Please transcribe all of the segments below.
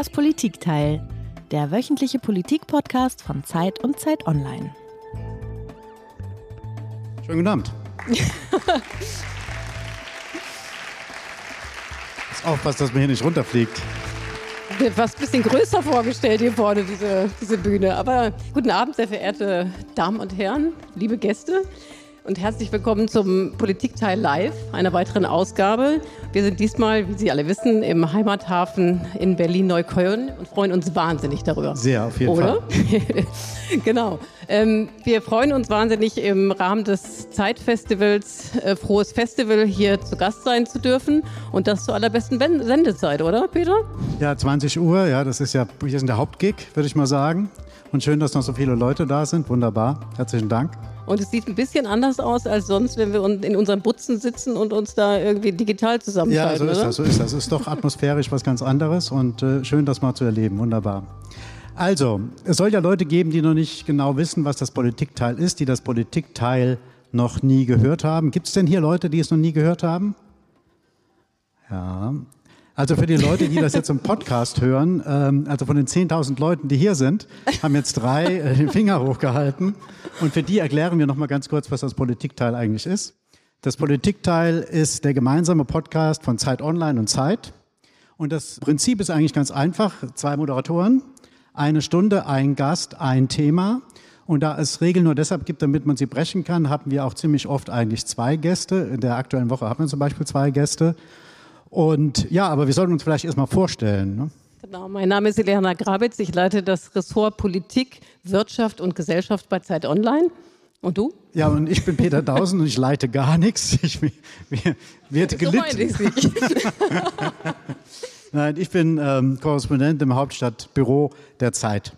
Das Politikteil, der wöchentliche Politik-Podcast von Zeit und Zeit Online. Schönen guten Abend. Jetzt aufpasst, dass man hier nicht runterfliegt. Was ein bisschen größer vorgestellt hier vorne, diese, diese Bühne. Aber guten Abend, sehr verehrte Damen und Herren, liebe Gäste und herzlich willkommen zum Politikteil Live, einer weiteren Ausgabe. Wir sind diesmal, wie Sie alle wissen, im Heimathafen in Berlin-Neukölln und freuen uns wahnsinnig darüber. Sehr, auf jeden Oder? Fall. genau. Ähm, wir freuen uns wahnsinnig im Rahmen des Zeitfestivals äh, Frohes Festival hier zu Gast sein zu dürfen und das zur allerbesten Ben- Sendezeit, oder Peter? Ja, 20 Uhr, ja, das ist ja hier ist der Hauptgig, würde ich mal sagen. Und schön, dass noch so viele Leute da sind. Wunderbar. Herzlichen Dank. Und es sieht ein bisschen anders aus als sonst, wenn wir in unseren Butzen sitzen und uns da irgendwie digital Ja, zusammenschalten, so ist oder? das, so ist das. Ist doch atmosphärisch was ganz anderes und äh, schön, das mal zu erleben. Wunderbar. Also, es soll ja Leute geben, die noch nicht genau wissen, was das Politikteil ist, die das Politikteil noch nie gehört haben. Gibt es denn hier Leute, die es noch nie gehört haben? Ja. Also für die Leute, die das jetzt im Podcast hören, ähm, also von den 10.000 Leuten, die hier sind, haben jetzt drei äh, den Finger hochgehalten. Und für die erklären wir nochmal ganz kurz, was das Politikteil eigentlich ist. Das Politikteil ist der gemeinsame Podcast von Zeit Online und Zeit. Und das Prinzip ist eigentlich ganz einfach. Zwei Moderatoren, eine Stunde, ein Gast, ein Thema. Und da es Regeln nur deshalb gibt, damit man sie brechen kann, haben wir auch ziemlich oft eigentlich zwei Gäste. In der aktuellen Woche haben wir zum Beispiel zwei Gäste. Und ja, aber wir sollten uns vielleicht erstmal vorstellen. Ne? Genau, mein Name ist Eliana Grabitz. Ich leite das Ressort Politik, Wirtschaft und Gesellschaft bei Zeit Online. Und du? Ja, und ich bin Peter Dausen und ich leite gar nichts. Ich mir, mir wird So ich gelitten. Nein, ich bin ähm, Korrespondent im Hauptstadtbüro der Zeit.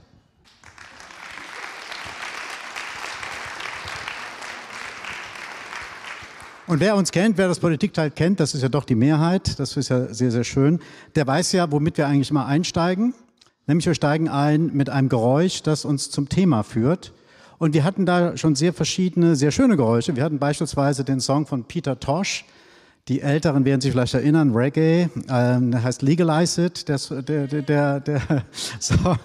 Und wer uns kennt, wer das Politikteil kennt, das ist ja doch die Mehrheit, das ist ja sehr, sehr schön, der weiß ja, womit wir eigentlich immer einsteigen. Nämlich wir steigen ein mit einem Geräusch, das uns zum Thema führt. Und wir hatten da schon sehr verschiedene, sehr schöne Geräusche. Wir hatten beispielsweise den Song von Peter Tosh. Die Älteren werden sich vielleicht erinnern, Reggae, ähm, heißt Legalize It, der, der, der, der Song.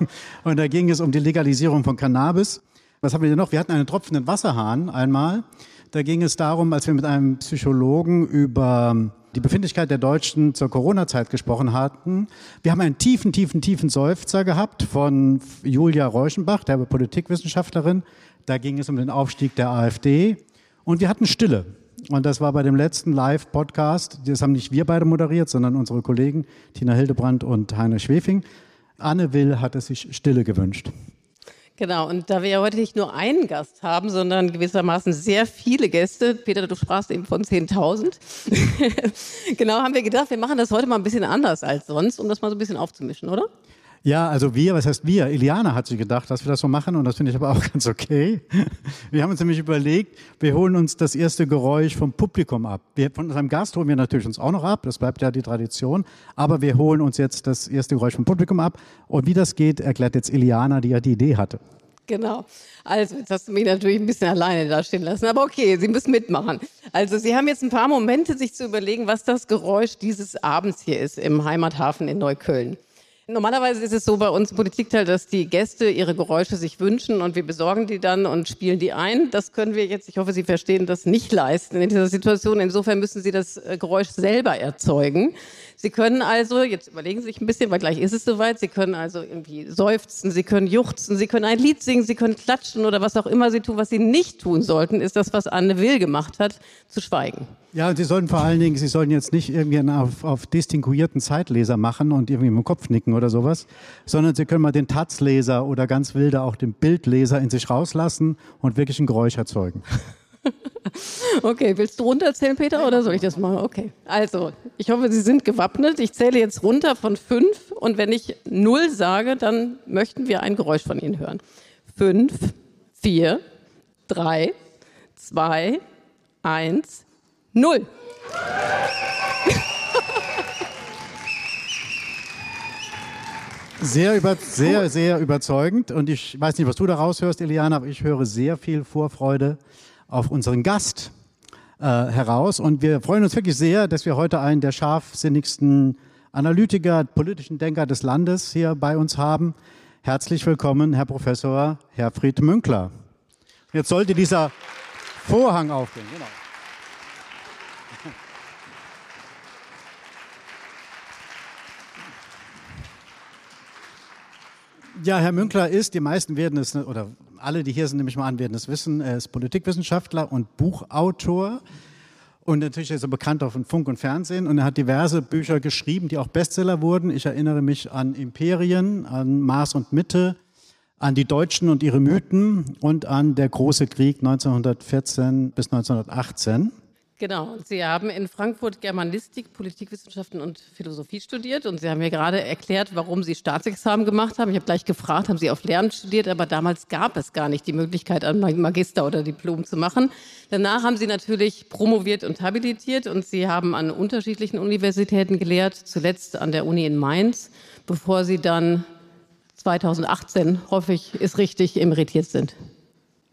Und da ging es um die Legalisierung von Cannabis. Was haben wir denn noch? Wir hatten einen tropfenden Wasserhahn einmal. Da ging es darum, als wir mit einem Psychologen über die Befindlichkeit der Deutschen zur Corona-Zeit gesprochen hatten. Wir haben einen tiefen, tiefen, tiefen Seufzer gehabt von Julia Reuschenbach, der Politikwissenschaftlerin. Da ging es um den Aufstieg der AfD. Und wir hatten Stille. Und das war bei dem letzten Live-Podcast. Das haben nicht wir beide moderiert, sondern unsere Kollegen Tina Hildebrand und Heiner Schwefing. Anne Will hatte sich Stille gewünscht. Genau, und da wir ja heute nicht nur einen Gast haben, sondern gewissermaßen sehr viele Gäste, Peter, du sprachst eben von 10.000, genau haben wir gedacht, wir machen das heute mal ein bisschen anders als sonst, um das mal so ein bisschen aufzumischen, oder? Ja, also wir, was heißt wir? Iliana hat sich gedacht, dass wir das so machen und das finde ich aber auch ganz okay. Wir haben uns nämlich überlegt, wir holen uns das erste Geräusch vom Publikum ab. Wir, von unserem Gast holen wir natürlich uns auch noch ab, das bleibt ja die Tradition, aber wir holen uns jetzt das erste Geräusch vom Publikum ab und wie das geht, erklärt jetzt Iliana, die ja die Idee hatte. Genau. Also, jetzt hast du mich natürlich ein bisschen alleine dastehen lassen, aber okay, Sie müssen mitmachen. Also, Sie haben jetzt ein paar Momente, sich zu überlegen, was das Geräusch dieses Abends hier ist im Heimathafen in Neukölln. Normalerweise ist es so bei uns im Politikteil, dass die Gäste ihre Geräusche sich wünschen und wir besorgen die dann und spielen die ein. Das können wir jetzt, ich hoffe, Sie verstehen das, nicht leisten in dieser Situation. Insofern müssen Sie das äh, Geräusch selber erzeugen. Sie können also, jetzt überlegen Sie sich ein bisschen, weil gleich ist es soweit, Sie können also irgendwie seufzen, Sie können juchzen, Sie können ein Lied singen, Sie können klatschen oder was auch immer Sie tun. Was Sie nicht tun sollten, ist das, was Anne Will gemacht hat, zu schweigen. Ja, und Sie sollten vor allen Dingen, Sie sollen jetzt nicht irgendwie einen auf, auf distinguierten Zeitleser machen und irgendwie mit dem Kopf nicken oder sowas, sondern Sie können mal den Taz-Leser oder ganz wilde auch den Bildleser in sich rauslassen und wirklich ein Geräusch erzeugen. Okay, willst du runterzählen, Peter, oder soll ich das machen? Okay. Also, ich hoffe, Sie sind gewappnet. Ich zähle jetzt runter von fünf und wenn ich null sage, dann möchten wir ein Geräusch von Ihnen hören. Fünf, vier, drei, zwei, eins, null. Sehr, über, sehr, sehr überzeugend. Und ich weiß nicht, was du da raushörst, Eliana, aber ich höre sehr viel Vorfreude auf unseren Gast äh, heraus. Und wir freuen uns wirklich sehr, dass wir heute einen der scharfsinnigsten Analytiker, politischen Denker des Landes hier bei uns haben. Herzlich willkommen, Herr Professor Herfried Münkler. Jetzt sollte dieser Vorhang aufgehen. Genau. Ja, Herr Münkler ist, die meisten werden es, oder alle, die hier sind, nehme ich mal an, werden es wissen, er ist Politikwissenschaftler und Buchautor. Und natürlich ist er bekannt auch von Funk und Fernsehen und er hat diverse Bücher geschrieben, die auch Bestseller wurden. Ich erinnere mich an Imperien, an Mars und Mitte, an die Deutschen und ihre Mythen und an der große Krieg 1914 bis 1918. Genau, Sie haben in Frankfurt Germanistik, Politikwissenschaften und Philosophie studiert und Sie haben mir gerade erklärt, warum Sie Staatsexamen gemacht haben. Ich habe gleich gefragt, haben Sie auf Lernen studiert, aber damals gab es gar nicht die Möglichkeit, ein Magister oder Diplom zu machen. Danach haben Sie natürlich promoviert und habilitiert und Sie haben an unterschiedlichen Universitäten gelehrt, zuletzt an der Uni in Mainz, bevor Sie dann 2018, hoffe ich, ist richtig, emeritiert sind.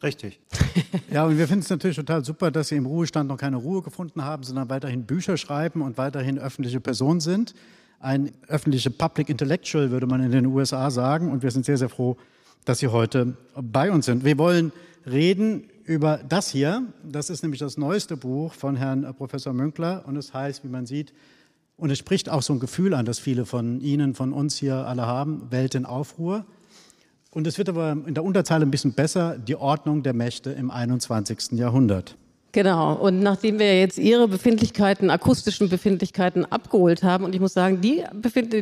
Richtig. ja, und wir finden es natürlich total super, dass Sie im Ruhestand noch keine Ruhe gefunden haben, sondern weiterhin Bücher schreiben und weiterhin öffentliche Person sind. Ein öffentlicher Public Intellectual würde man in den USA sagen. Und wir sind sehr, sehr froh, dass Sie heute bei uns sind. Wir wollen reden über das hier. Das ist nämlich das neueste Buch von Herrn Professor Münkler. Und es heißt, wie man sieht, und es spricht auch so ein Gefühl an, das viele von Ihnen, von uns hier alle haben, Welt in Aufruhr. Und es wird aber in der Unterzeile ein bisschen besser, die Ordnung der Mächte im 21. Jahrhundert. Genau. Und nachdem wir jetzt Ihre Befindlichkeiten, akustischen Befindlichkeiten abgeholt haben, und ich muss sagen, die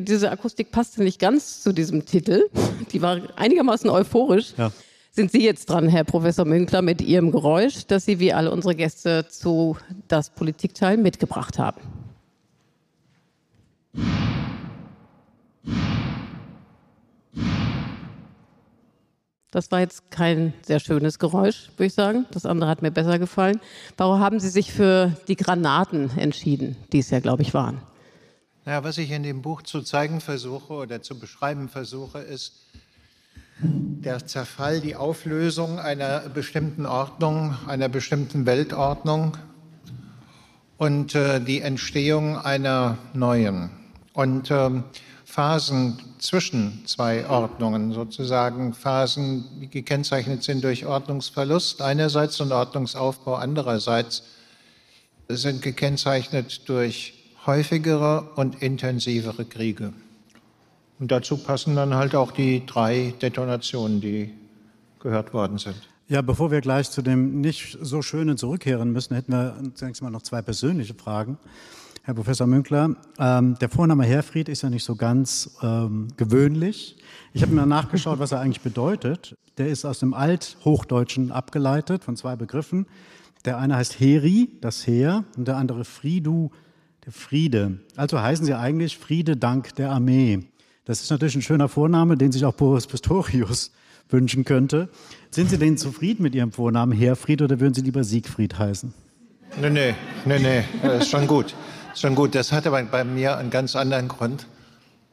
diese Akustik passte nicht ganz zu diesem Titel, die war einigermaßen euphorisch, ja. sind Sie jetzt dran, Herr Professor Münkler, mit Ihrem Geräusch, das Sie wie alle unsere Gäste zu das Politikteil mitgebracht haben. Das war jetzt kein sehr schönes Geräusch, würde ich sagen. Das andere hat mir besser gefallen. Warum haben Sie sich für die Granaten entschieden, die es ja, glaube ich, waren? Ja, was ich in dem Buch zu zeigen versuche oder zu beschreiben versuche, ist der Zerfall, die Auflösung einer bestimmten Ordnung, einer bestimmten Weltordnung und äh, die Entstehung einer neuen. Und äh, Phasen zwischen zwei Ordnungen, sozusagen Phasen, die gekennzeichnet sind durch Ordnungsverlust einerseits und Ordnungsaufbau andererseits, sind gekennzeichnet durch häufigere und intensivere Kriege. Und dazu passen dann halt auch die drei Detonationen, die gehört worden sind. Ja, bevor wir gleich zu dem nicht so schönen zurückkehren müssen, hätten wir zunächst mal noch zwei persönliche Fragen. Herr Professor Münkler, ähm, der Vorname Herfried ist ja nicht so ganz ähm, gewöhnlich. Ich habe mir nachgeschaut, was er eigentlich bedeutet. Der ist aus dem Althochdeutschen abgeleitet von zwei Begriffen. Der eine heißt Heri, das Heer, und der andere Friedu, der Friede. Also heißen sie eigentlich Friede dank der Armee. Das ist natürlich ein schöner Vorname, den sich auch Boris Pistorius wünschen könnte. Sind Sie denn zufrieden mit Ihrem Vornamen Herfried oder würden Sie lieber Siegfried heißen? Nee, nee, nee, nee, das ist schon gut. Schon gut, das hatte bei mir einen ganz anderen Grund.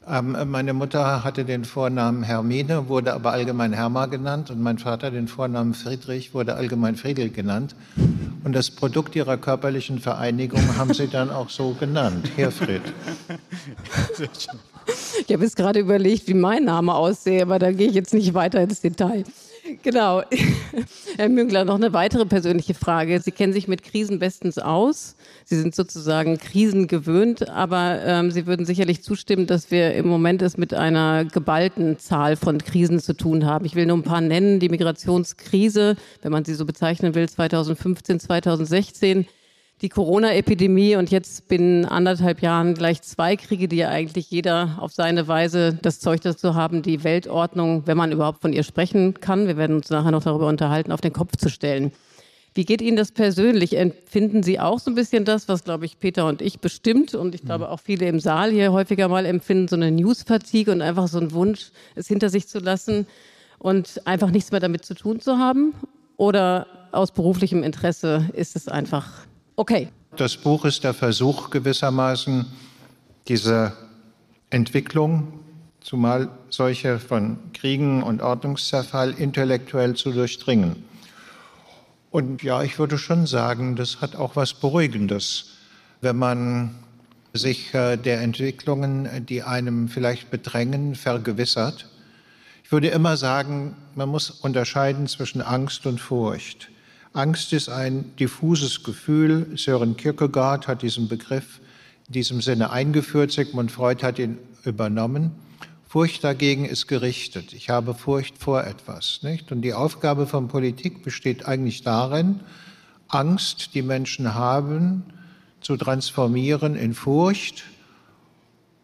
Ähm, meine Mutter hatte den Vornamen Hermine, wurde aber allgemein Herma genannt und mein Vater den Vornamen Friedrich, wurde allgemein Friedel genannt. Und das Produkt ihrer körperlichen Vereinigung haben sie dann auch so genannt, Herfried. Ich habe jetzt gerade überlegt, wie mein Name aussehe, aber da gehe ich jetzt nicht weiter ins Detail. Genau. Herr Müngler, noch eine weitere persönliche Frage. Sie kennen sich mit Krisen bestens aus. Sie sind sozusagen krisengewöhnt, aber ähm, Sie würden sicherlich zustimmen, dass wir im Moment es mit einer geballten Zahl von Krisen zu tun haben. Ich will nur ein paar nennen. Die Migrationskrise, wenn man sie so bezeichnen will, 2015, 2016 die Corona-Epidemie und jetzt binnen anderthalb Jahren gleich zwei Kriege, die ja eigentlich jeder auf seine Weise das Zeug dazu haben, die Weltordnung, wenn man überhaupt von ihr sprechen kann, wir werden uns nachher noch darüber unterhalten, auf den Kopf zu stellen. Wie geht Ihnen das persönlich? Empfinden Sie auch so ein bisschen das, was, glaube ich, Peter und ich bestimmt und ich glaube auch viele im Saal hier häufiger mal empfinden, so eine News-Fatigue und einfach so einen Wunsch, es hinter sich zu lassen und einfach nichts mehr damit zu tun zu haben? Oder aus beruflichem Interesse ist es einfach Okay. Das Buch ist der Versuch gewissermaßen, diese Entwicklung, zumal solche von Kriegen und Ordnungszerfall, intellektuell zu durchdringen. Und ja, ich würde schon sagen, das hat auch was Beruhigendes, wenn man sich äh, der Entwicklungen, die einem vielleicht bedrängen, vergewissert. Ich würde immer sagen, man muss unterscheiden zwischen Angst und Furcht. Angst ist ein diffuses Gefühl. Sören Kierkegaard hat diesen Begriff in diesem Sinne eingeführt. Sigmund Freud hat ihn übernommen. Furcht dagegen ist gerichtet. Ich habe Furcht vor etwas, nicht? Und die Aufgabe von Politik besteht eigentlich darin, Angst, die Menschen haben, zu transformieren in Furcht.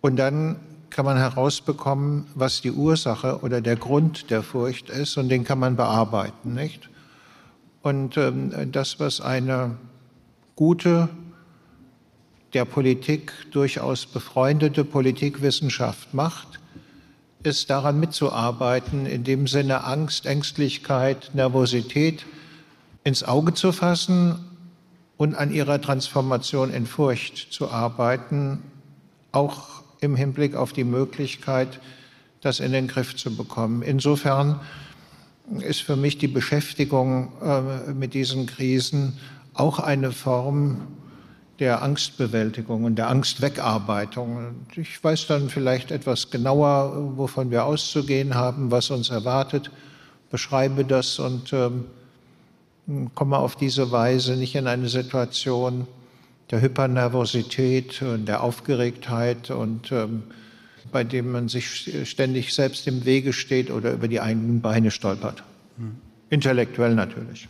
Und dann kann man herausbekommen, was die Ursache oder der Grund der Furcht ist, und den kann man bearbeiten, nicht? Und ähm, das, was eine gute, der Politik durchaus befreundete Politikwissenschaft macht, ist daran mitzuarbeiten, in dem Sinne Angst, Ängstlichkeit, Nervosität ins Auge zu fassen und an ihrer Transformation in Furcht zu arbeiten, auch im Hinblick auf die Möglichkeit, das in den Griff zu bekommen. Insofern ist für mich die Beschäftigung äh, mit diesen Krisen auch eine Form der Angstbewältigung und der Angstwegarbeitung. Ich weiß dann vielleicht etwas genauer, wovon wir auszugehen haben, was uns erwartet, beschreibe das und ähm, komme auf diese Weise nicht in eine Situation der Hypernervosität und der Aufgeregtheit und ähm, bei dem man sich ständig selbst im Wege steht oder über die eigenen Beine stolpert. Hm. Intellektuell natürlich.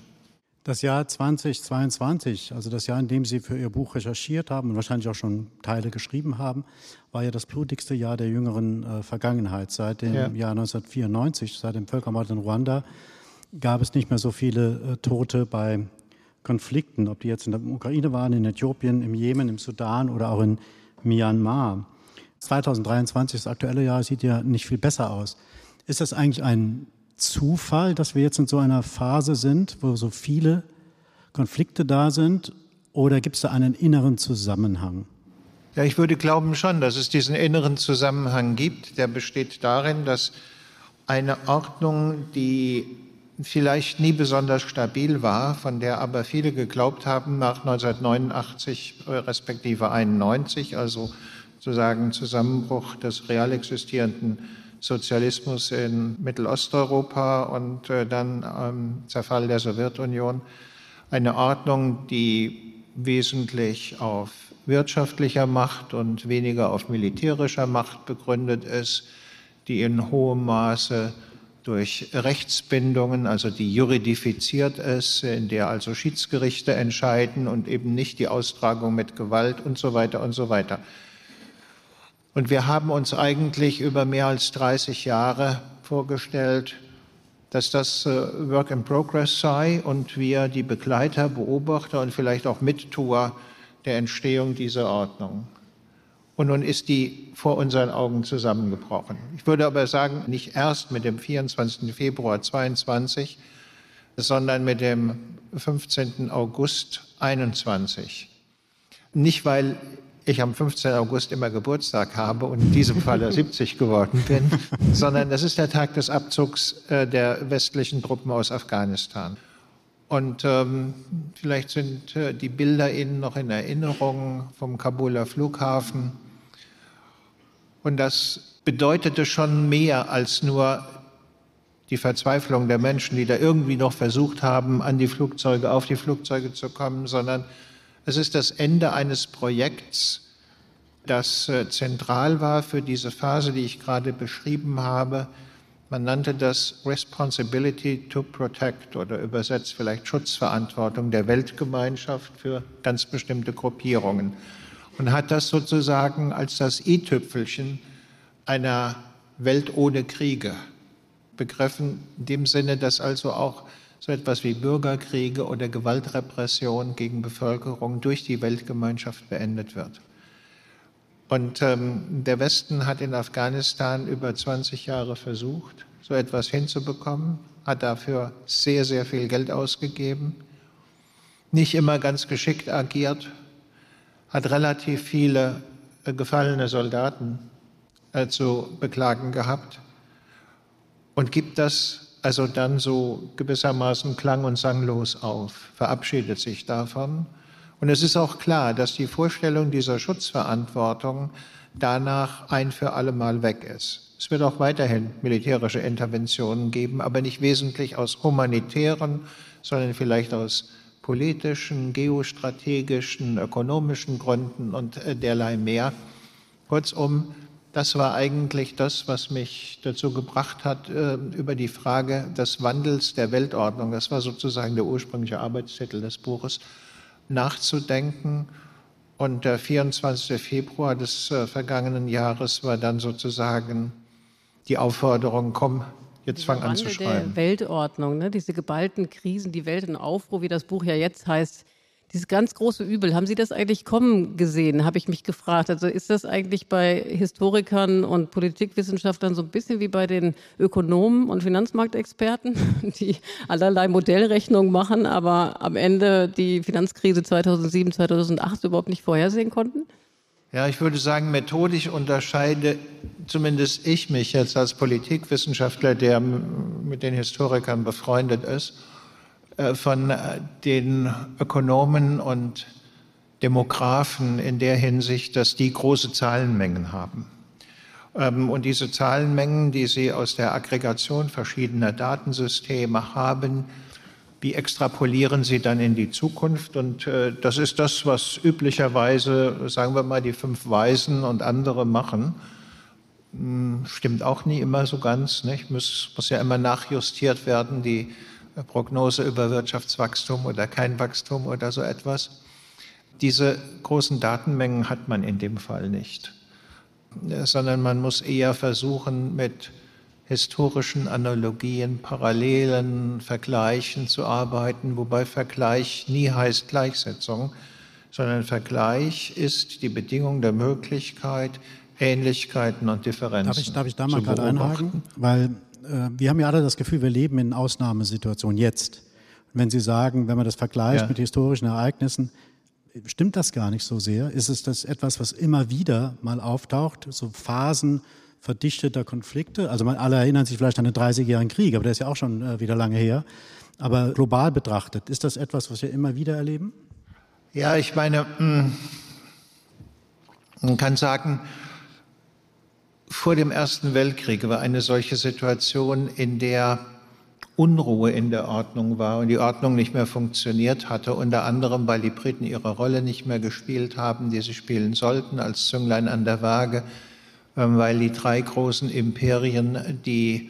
Das Jahr 2022, also das Jahr, in dem Sie für Ihr Buch recherchiert haben und wahrscheinlich auch schon Teile geschrieben haben, war ja das blutigste Jahr der jüngeren äh, Vergangenheit. Seit dem ja. Jahr 1994, seit dem Völkermord in Ruanda, gab es nicht mehr so viele äh, Tote bei Konflikten, ob die jetzt in der Ukraine waren, in Äthiopien, im Jemen, im Sudan oder auch in Myanmar. 2023, das aktuelle Jahr, sieht ja nicht viel besser aus. Ist das eigentlich ein Zufall, dass wir jetzt in so einer Phase sind, wo so viele Konflikte da sind? Oder gibt es da einen inneren Zusammenhang? Ja, ich würde glauben schon, dass es diesen inneren Zusammenhang gibt. Der besteht darin, dass eine Ordnung, die vielleicht nie besonders stabil war, von der aber viele geglaubt haben nach 1989 respektive 91, also sozusagen Zusammenbruch des real existierenden Sozialismus in Mittelosteuropa und äh, dann ähm, Zerfall der Sowjetunion. Eine Ordnung, die wesentlich auf wirtschaftlicher Macht und weniger auf militärischer Macht begründet ist, die in hohem Maße durch Rechtsbindungen, also die juridifiziert ist, in der also Schiedsgerichte entscheiden und eben nicht die Austragung mit Gewalt und so weiter und so weiter. Und wir haben uns eigentlich über mehr als 30 Jahre vorgestellt, dass das äh, Work in Progress sei und wir die Begleiter, Beobachter und vielleicht auch Mittuer der Entstehung dieser Ordnung. Und nun ist die vor unseren Augen zusammengebrochen. Ich würde aber sagen, nicht erst mit dem 24. Februar 22, sondern mit dem 15. August 21. Nicht, weil ich am 15. August immer Geburtstag habe und in diesem Fall 70 geworden bin, sondern das ist der Tag des Abzugs äh, der westlichen Truppen aus Afghanistan. Und ähm, vielleicht sind äh, die Bilder Ihnen noch in Erinnerung vom Kabuler Flughafen. Und das bedeutete schon mehr als nur die Verzweiflung der Menschen, die da irgendwie noch versucht haben, an die Flugzeuge, auf die Flugzeuge zu kommen, sondern es ist das Ende eines Projekts, das äh, zentral war für diese Phase, die ich gerade beschrieben habe. Man nannte das Responsibility to Protect oder übersetzt vielleicht Schutzverantwortung der Weltgemeinschaft für ganz bestimmte Gruppierungen und hat das sozusagen als das i-Tüpfelchen einer Welt ohne Kriege begriffen, in dem Sinne, dass also auch so etwas wie Bürgerkriege oder Gewaltrepression gegen Bevölkerung durch die Weltgemeinschaft beendet wird. Und ähm, der Westen hat in Afghanistan über 20 Jahre versucht, so etwas hinzubekommen, hat dafür sehr, sehr viel Geld ausgegeben, nicht immer ganz geschickt agiert, hat relativ viele äh, gefallene Soldaten äh, zu beklagen gehabt und gibt das also dann so gewissermaßen klang- und sanglos auf, verabschiedet sich davon Und es ist auch klar, dass die Vorstellung dieser Schutzverantwortung danach ein für alle Mal weg ist. Es wird auch weiterhin militärische Interventionen geben, aber nicht wesentlich aus humanitären, sondern vielleicht aus politischen, geostrategischen, ökonomischen Gründen und äh, derlei mehr. Kurzum, das war eigentlich das, was mich dazu gebracht hat, äh, über die Frage des Wandels der Weltordnung, das war sozusagen der ursprüngliche Arbeitstitel des Buches, nachzudenken. Und der 24. Februar des äh, vergangenen Jahres war dann sozusagen die Aufforderung, komm, jetzt fang an zu schreiben. Der Weltordnung, ne? diese geballten Krisen, die Welt in Aufruhr, wie das Buch ja jetzt heißt, dieses ganz große Übel, haben Sie das eigentlich kommen gesehen, habe ich mich gefragt. Also ist das eigentlich bei Historikern und Politikwissenschaftlern so ein bisschen wie bei den Ökonomen und Finanzmarktexperten, die allerlei Modellrechnungen machen, aber am Ende die Finanzkrise 2007, 2008 überhaupt nicht vorhersehen konnten? Ja, ich würde sagen, methodisch unterscheide zumindest ich mich jetzt als Politikwissenschaftler, der mit den Historikern befreundet ist, von äh, den Ökonomen und Demografen in der Hinsicht, dass die große Zahlenmengen haben. Ähm, und diese Zahlenmengen, die sie aus der Aggregation verschiedener Datensysteme haben, wie extrapolieren sie dann in die Zukunft? Und äh, das ist das, was üblicherweise, sagen wir mal, die fünf Weisen und andere machen. Hm, stimmt auch nie immer so ganz. Nicht? Muss, muss ja immer nachjustiert werden. Die Prognose über Wirtschaftswachstum oder kein Wachstum oder so etwas. Diese großen Datenmengen hat man in dem Fall nicht, sondern man muss eher versuchen, mit historischen Analogien, Parallelen, Vergleichen zu arbeiten, wobei Vergleich nie heißt Gleichsetzung, sondern Vergleich ist die Bedingung der Möglichkeit, Ähnlichkeiten und Differenzen. Darf ich, darf ich da mal gerade einhaken? Weil äh, wir haben ja alle das Gefühl, wir leben in Ausnahmesituationen jetzt. Und wenn Sie sagen, wenn man das vergleicht ja. mit historischen Ereignissen, stimmt das gar nicht so sehr? Ist es das etwas, was immer wieder mal auftaucht, so Phasen verdichteter Konflikte? Also man, alle erinnern sich vielleicht an den 30-jährigen Krieg, aber der ist ja auch schon äh, wieder lange her. Aber global betrachtet, ist das etwas, was wir immer wieder erleben? Ja, ich meine, hm, man kann sagen, vor dem Ersten Weltkrieg war eine solche Situation, in der Unruhe in der Ordnung war und die Ordnung nicht mehr funktioniert hatte, unter anderem, weil die Briten ihre Rolle nicht mehr gespielt haben, die sie spielen sollten als Zünglein an der Waage, ähm, weil die drei großen Imperien, die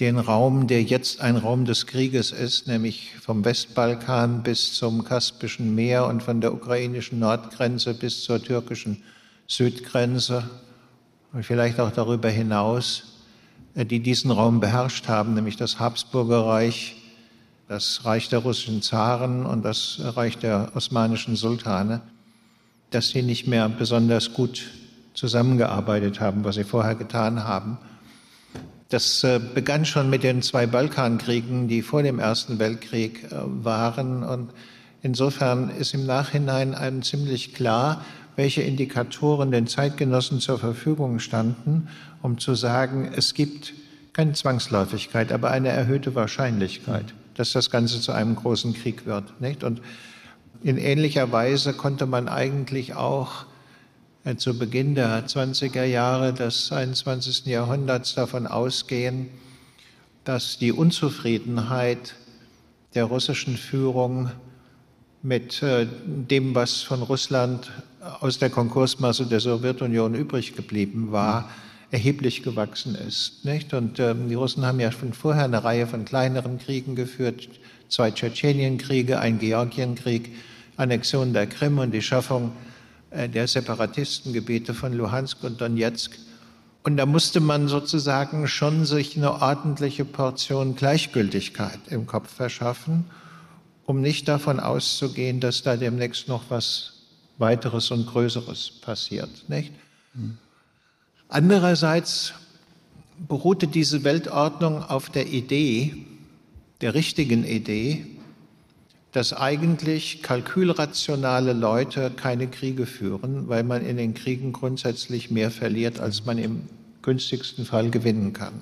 den Raum, der jetzt ein Raum des Krieges ist, nämlich vom Westbalkan bis zum Kaspischen Meer und von der ukrainischen Nordgrenze bis zur türkischen Südgrenze, und vielleicht auch darüber hinaus, äh, die diesen Raum beherrscht haben, nämlich das Habsburgerreich, das Reich der russischen Zaren und das Reich der osmanischen Sultane, dass sie nicht mehr besonders gut zusammengearbeitet haben, was sie vorher getan haben. Das äh, begann schon mit den zwei Balkankriegen, die vor dem Ersten Weltkrieg äh, waren. Und insofern ist im Nachhinein einem ziemlich klar, welche Indikatoren den Zeitgenossen zur Verfügung standen, um zu sagen, es gibt keine Zwangsläufigkeit, aber eine erhöhte Wahrscheinlichkeit, dass das Ganze zu einem großen Krieg wird. Nicht? Und in ähnlicher Weise konnte man eigentlich auch äh, zu Beginn der 20er Jahre des 21. Jahrhunderts davon ausgehen, dass die Unzufriedenheit der russischen Führung mit äh, dem, was von Russland aus der Konkursmasse der Sowjetunion übrig geblieben war, erheblich gewachsen ist. Nicht? Und ähm, die Russen haben ja schon vorher eine Reihe von kleineren Kriegen geführt, zwei Tschetschenienkriege, ein Georgienkrieg, Annexion der Krim und die Schaffung äh, der Separatistengebiete von Luhansk und Donetsk. Und da musste man sozusagen schon sich eine ordentliche Portion Gleichgültigkeit im Kopf verschaffen um nicht davon auszugehen, dass da demnächst noch was weiteres und Größeres passiert. Nicht? Mhm. Andererseits beruhte diese Weltordnung auf der Idee, der richtigen Idee, dass eigentlich kalkülrationale Leute keine Kriege führen, weil man in den Kriegen grundsätzlich mehr verliert, als man im günstigsten Fall gewinnen kann.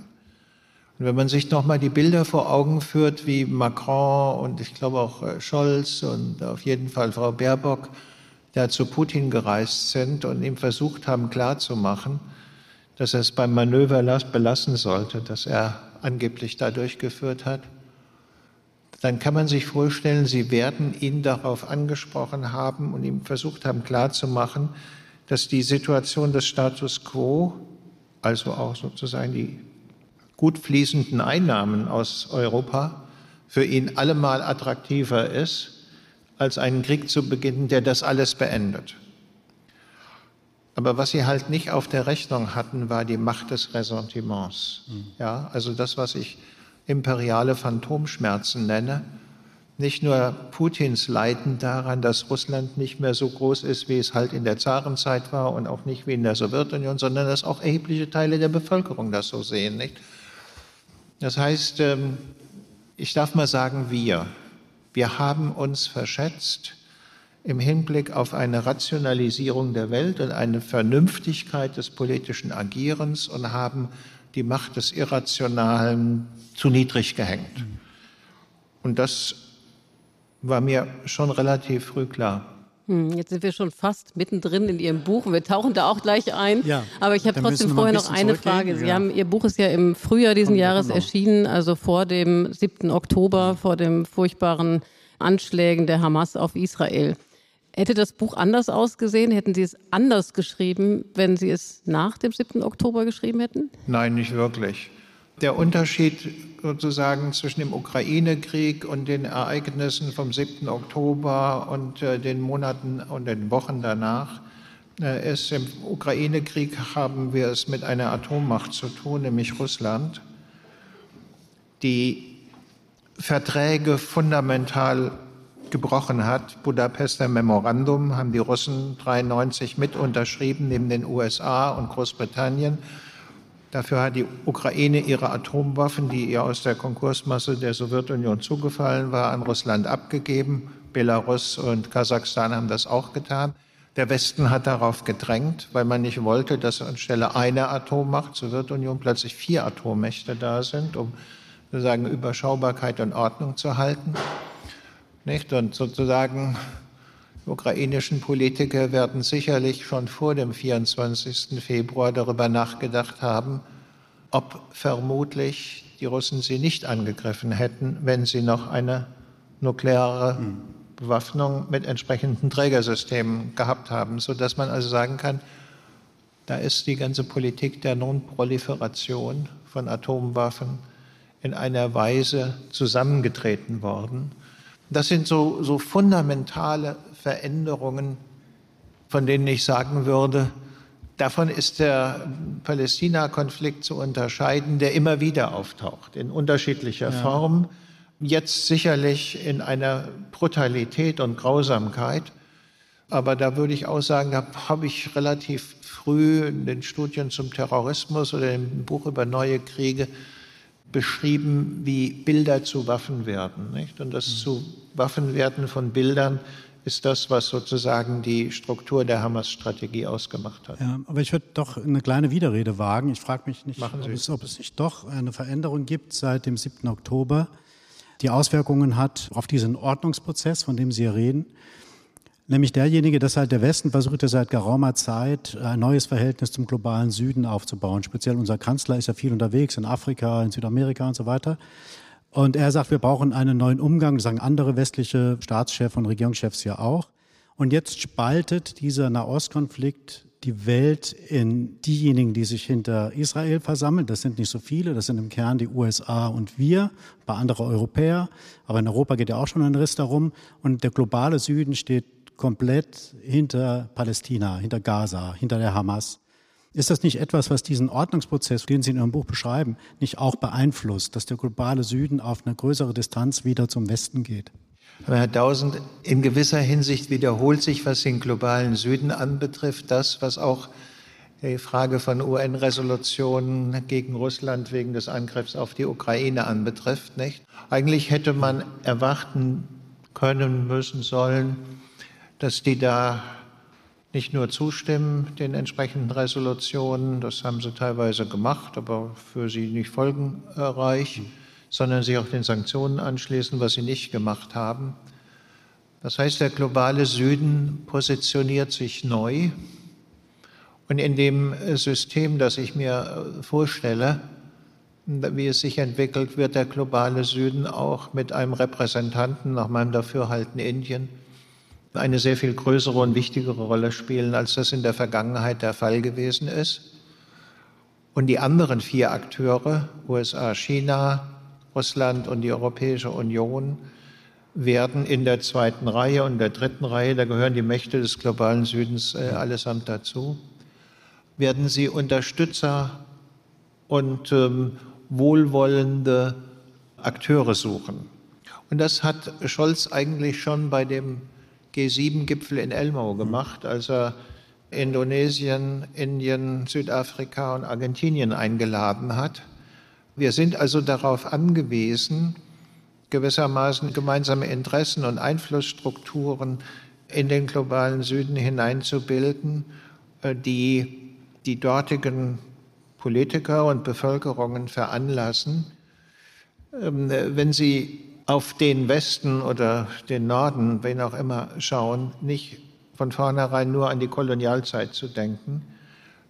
Und wenn man sich nochmal die Bilder vor Augen führt, wie Macron und ich glaube auch äh, Scholz und auf jeden Fall Frau Baerbock da zu Putin gereist sind und ihm versucht haben klarzumachen, dass er es beim Manöver belassen sollte, das er angeblich da durchgeführt hat, dann kann man sich vorstellen, sie werden ihn darauf angesprochen haben und ihm versucht haben klarzumachen, dass die Situation des Status quo, also auch sozusagen die gut fließenden Einnahmen aus Europa, für ihn allemal attraktiver ist, als einen Krieg zu beginnen, der das alles beendet. Aber was sie halt nicht auf der Rechnung hatten, war die Macht des Ressentiments. Mhm. Ja, also das, was ich imperiale Phantomschmerzen nenne. Nicht nur Putins Leiden daran, dass Russland nicht mehr so groß ist, wie es halt in der Zarenzeit war und auch nicht wie in der Sowjetunion, sondern dass auch erhebliche Teile der Bevölkerung das so sehen. Nicht? Das heißt, ähm, ich darf mal sagen, wir. Wir haben uns verschätzt im Hinblick auf eine Rationalisierung der Welt und eine Vernünftigkeit des politischen Agierens und haben die Macht des Irrationalen zu niedrig gehängt. Und das war mir schon relativ früh klar. Hm, jetzt sind wir schon fast mittendrin in Ihrem Buch und wir tauchen da auch gleich ein. Ja, Aber ich habe trotzdem vorher noch eine Frage. Sie ja. haben, Ihr Buch ist ja im Frühjahr diesen Jahres genau. erschienen, also vor dem 7. Oktober, vor den furchtbaren Anschlägen der Hamas auf Israel. Hätte das Buch anders ausgesehen? Hätten Sie es anders geschrieben, wenn Sie es nach dem 7. Oktober geschrieben hätten? Nein, nicht wirklich. Der Unterschied sozusagen zwischen dem Ukraine-Krieg und den Ereignissen vom 7. Oktober und äh, den Monaten und den Wochen danach äh, ist, im Ukraine-Krieg haben wir es mit einer Atommacht zu tun, nämlich Russland, die Verträge fundamental gebrochen hat. Budapester Memorandum haben die Russen 93 mit unterschrieben, neben den USA und Großbritannien. Dafür hat die Ukraine ihre Atomwaffen, die ihr aus der Konkursmasse der Sowjetunion zugefallen war, an Russland abgegeben. Belarus und Kasachstan haben das auch getan. Der Westen hat darauf gedrängt, weil man nicht wollte, dass anstelle einer Atommacht, Sowjetunion, plötzlich vier Atommächte da sind, um sozusagen Überschaubarkeit und Ordnung zu halten. Nicht? Und sozusagen die ukrainischen Politiker werden sicherlich schon vor dem 24. Februar darüber nachgedacht haben, ob vermutlich die Russen sie nicht angegriffen hätten, wenn sie noch eine nukleare Bewaffnung mit entsprechenden Trägersystemen gehabt haben, sodass man also sagen kann, da ist die ganze Politik der Non-Proliferation von Atomwaffen in einer Weise zusammengetreten worden, das sind so, so fundamentale Veränderungen, von denen ich sagen würde, davon ist der Palästina-Konflikt zu unterscheiden, der immer wieder auftaucht, in unterschiedlicher ja. Form. Jetzt sicherlich in einer Brutalität und Grausamkeit. Aber da würde ich auch sagen, da habe ich relativ früh in den Studien zum Terrorismus oder im Buch über neue Kriege beschrieben, wie Bilder zu Waffen werden. Nicht? Und das mhm. zu Waffenwerten von Bildern ist das, was sozusagen die Struktur der Hamas-Strategie ausgemacht hat. Ja, aber ich würde doch eine kleine Widerrede wagen. Ich frage mich nicht, ob es, ob es nicht doch eine Veränderung gibt seit dem 7. Oktober, die Auswirkungen hat auf diesen Ordnungsprozess, von dem Sie hier reden. Nämlich derjenige, dass halt der Westen versucht ja seit geraumer Zeit ein neues Verhältnis zum globalen Süden aufzubauen. Speziell unser Kanzler ist ja viel unterwegs in Afrika, in Südamerika und so weiter. Und er sagt, wir brauchen einen neuen Umgang, sagen andere westliche Staatschefs und Regierungschefs ja auch. Und jetzt spaltet dieser Nahostkonflikt die Welt in diejenigen, die sich hinter Israel versammeln. Das sind nicht so viele, das sind im Kern die USA und wir, ein paar andere Europäer. Aber in Europa geht ja auch schon ein Riss darum. Und der globale Süden steht komplett hinter Palästina, hinter Gaza, hinter der Hamas. Ist das nicht etwas, was diesen Ordnungsprozess, den Sie in Ihrem Buch beschreiben, nicht auch beeinflusst, dass der globale Süden auf eine größere Distanz wieder zum Westen geht? Herr Tausend, in gewisser Hinsicht wiederholt sich, was den globalen Süden anbetrifft, das, was auch die Frage von UN-Resolutionen gegen Russland wegen des Angriffs auf die Ukraine anbetrifft. Nicht? Eigentlich hätte man erwarten können, müssen, sollen, dass die da nicht nur zustimmen den entsprechenden Resolutionen, das haben sie teilweise gemacht, aber für sie nicht folgenreich, sondern sich auch den Sanktionen anschließen, was sie nicht gemacht haben. Das heißt, der globale Süden positioniert sich neu. Und in dem System, das ich mir vorstelle, wie es sich entwickelt, wird der globale Süden auch mit einem Repräsentanten, nach meinem Dafürhalten Indien, eine sehr viel größere und wichtigere Rolle spielen, als das in der Vergangenheit der Fall gewesen ist. Und die anderen vier Akteure, USA, China, Russland und die Europäische Union, werden in der zweiten Reihe und der dritten Reihe, da gehören die Mächte des globalen Südens äh, allesamt dazu, werden sie Unterstützer und ähm, wohlwollende Akteure suchen. Und das hat Scholz eigentlich schon bei dem G7-Gipfel in Elmau gemacht, als er Indonesien, Indien, Südafrika und Argentinien eingeladen hat. Wir sind also darauf angewiesen, gewissermaßen gemeinsame Interessen und Einflussstrukturen in den globalen Süden hineinzubilden, äh, die die dortigen Politiker und Bevölkerungen veranlassen, ähm, wenn sie auf den Westen oder den Norden, wen auch immer, schauen, nicht von vornherein nur an die Kolonialzeit zu denken,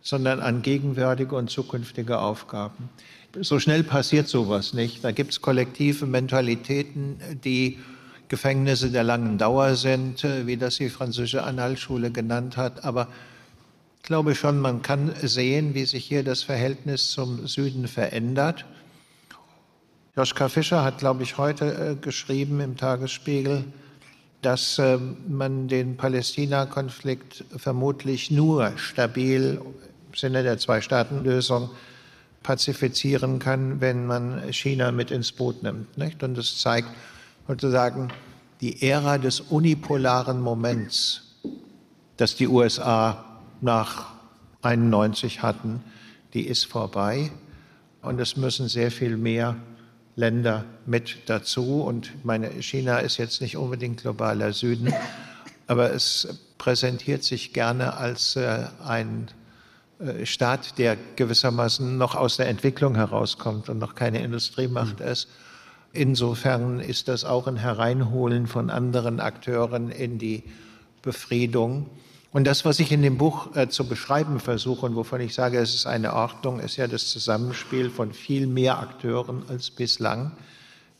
sondern an gegenwärtige und zukünftige Aufgaben. So schnell passiert sowas nicht. Da gibt es kollektive Mentalitäten, die Gefängnisse der langen Dauer sind, wie das die französische Anhaltsschule genannt hat. Aber ich glaube schon, man kann sehen, wie sich hier das Verhältnis zum Süden verändert. Joschka Fischer hat, glaube ich, heute äh, geschrieben im Tagesspiegel, dass äh, man den Palästina-Konflikt vermutlich nur stabil im Sinne der Zwei-Staaten-Lösung pazifizieren kann, wenn man China mit ins Boot nimmt. Nicht? Und das zeigt sozusagen die Ära des unipolaren Moments, das die USA nach 91 hatten, die ist vorbei. Und es müssen sehr viel mehr Länder mit dazu. Und meine, China ist jetzt nicht unbedingt globaler Süden, aber es präsentiert sich gerne als äh, ein äh, Staat, der gewissermaßen noch aus der Entwicklung herauskommt und noch keine Industriemacht mhm. ist. Insofern ist das auch ein Hereinholen von anderen Akteuren in die Befriedung. Und das, was ich in dem Buch äh, zu beschreiben versuche und wovon ich sage, es ist eine Ordnung, ist ja das Zusammenspiel von viel mehr Akteuren als bislang,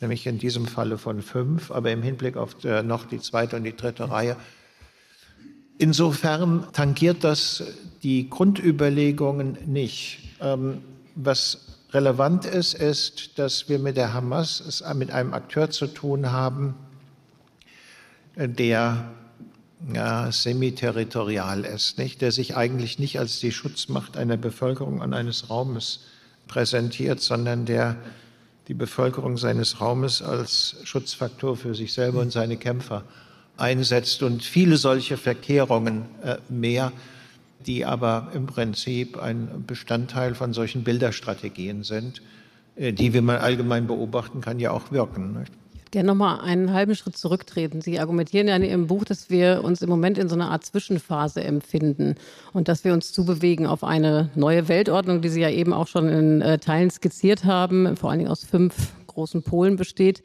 nämlich in diesem Falle von fünf, aber im Hinblick auf äh, noch die zweite und die dritte Reihe. Insofern tangiert das die Grundüberlegungen nicht. Ähm, was relevant ist, ist, dass wir mit der Hamas es mit einem Akteur zu tun haben, äh, der ja, semiterritorial ist, nicht? der sich eigentlich nicht als die Schutzmacht einer Bevölkerung und eines Raumes präsentiert, sondern der die Bevölkerung seines Raumes als Schutzfaktor für sich selber und seine Kämpfer einsetzt und viele solche Verkehrungen äh, mehr, die aber im Prinzip ein Bestandteil von solchen Bilderstrategien sind, äh, die, wie man allgemein beobachten kann, ja auch wirken. Nicht? Gerne nochmal einen halben Schritt zurücktreten. Sie argumentieren ja in Ihrem Buch, dass wir uns im Moment in so einer Art Zwischenphase empfinden und dass wir uns zubewegen auf eine neue Weltordnung, die Sie ja eben auch schon in äh, Teilen skizziert haben, vor allen Dingen aus fünf großen Polen besteht.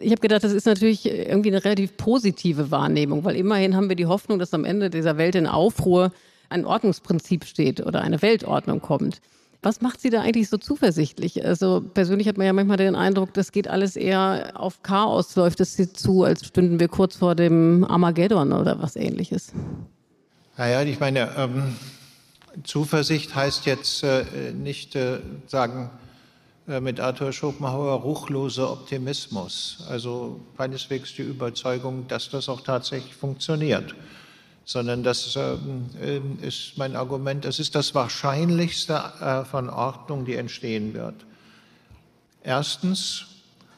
Ich habe gedacht, das ist natürlich irgendwie eine relativ positive Wahrnehmung, weil immerhin haben wir die Hoffnung, dass am Ende dieser Welt in Aufruhr ein Ordnungsprinzip steht oder eine Weltordnung kommt. Was macht Sie da eigentlich so zuversichtlich? Also persönlich hat man ja manchmal den Eindruck, das geht alles eher auf Chaos, läuft es zu, als stünden wir kurz vor dem Armageddon oder was ähnliches. Naja, ich meine, ähm, Zuversicht heißt jetzt äh, nicht äh, sagen, äh, mit Arthur Schopenhauer ruchloser Optimismus. Also keineswegs die Überzeugung, dass das auch tatsächlich funktioniert sondern das ähm, äh, ist mein Argument, es ist das Wahrscheinlichste äh, von Ordnung, die entstehen wird. Erstens,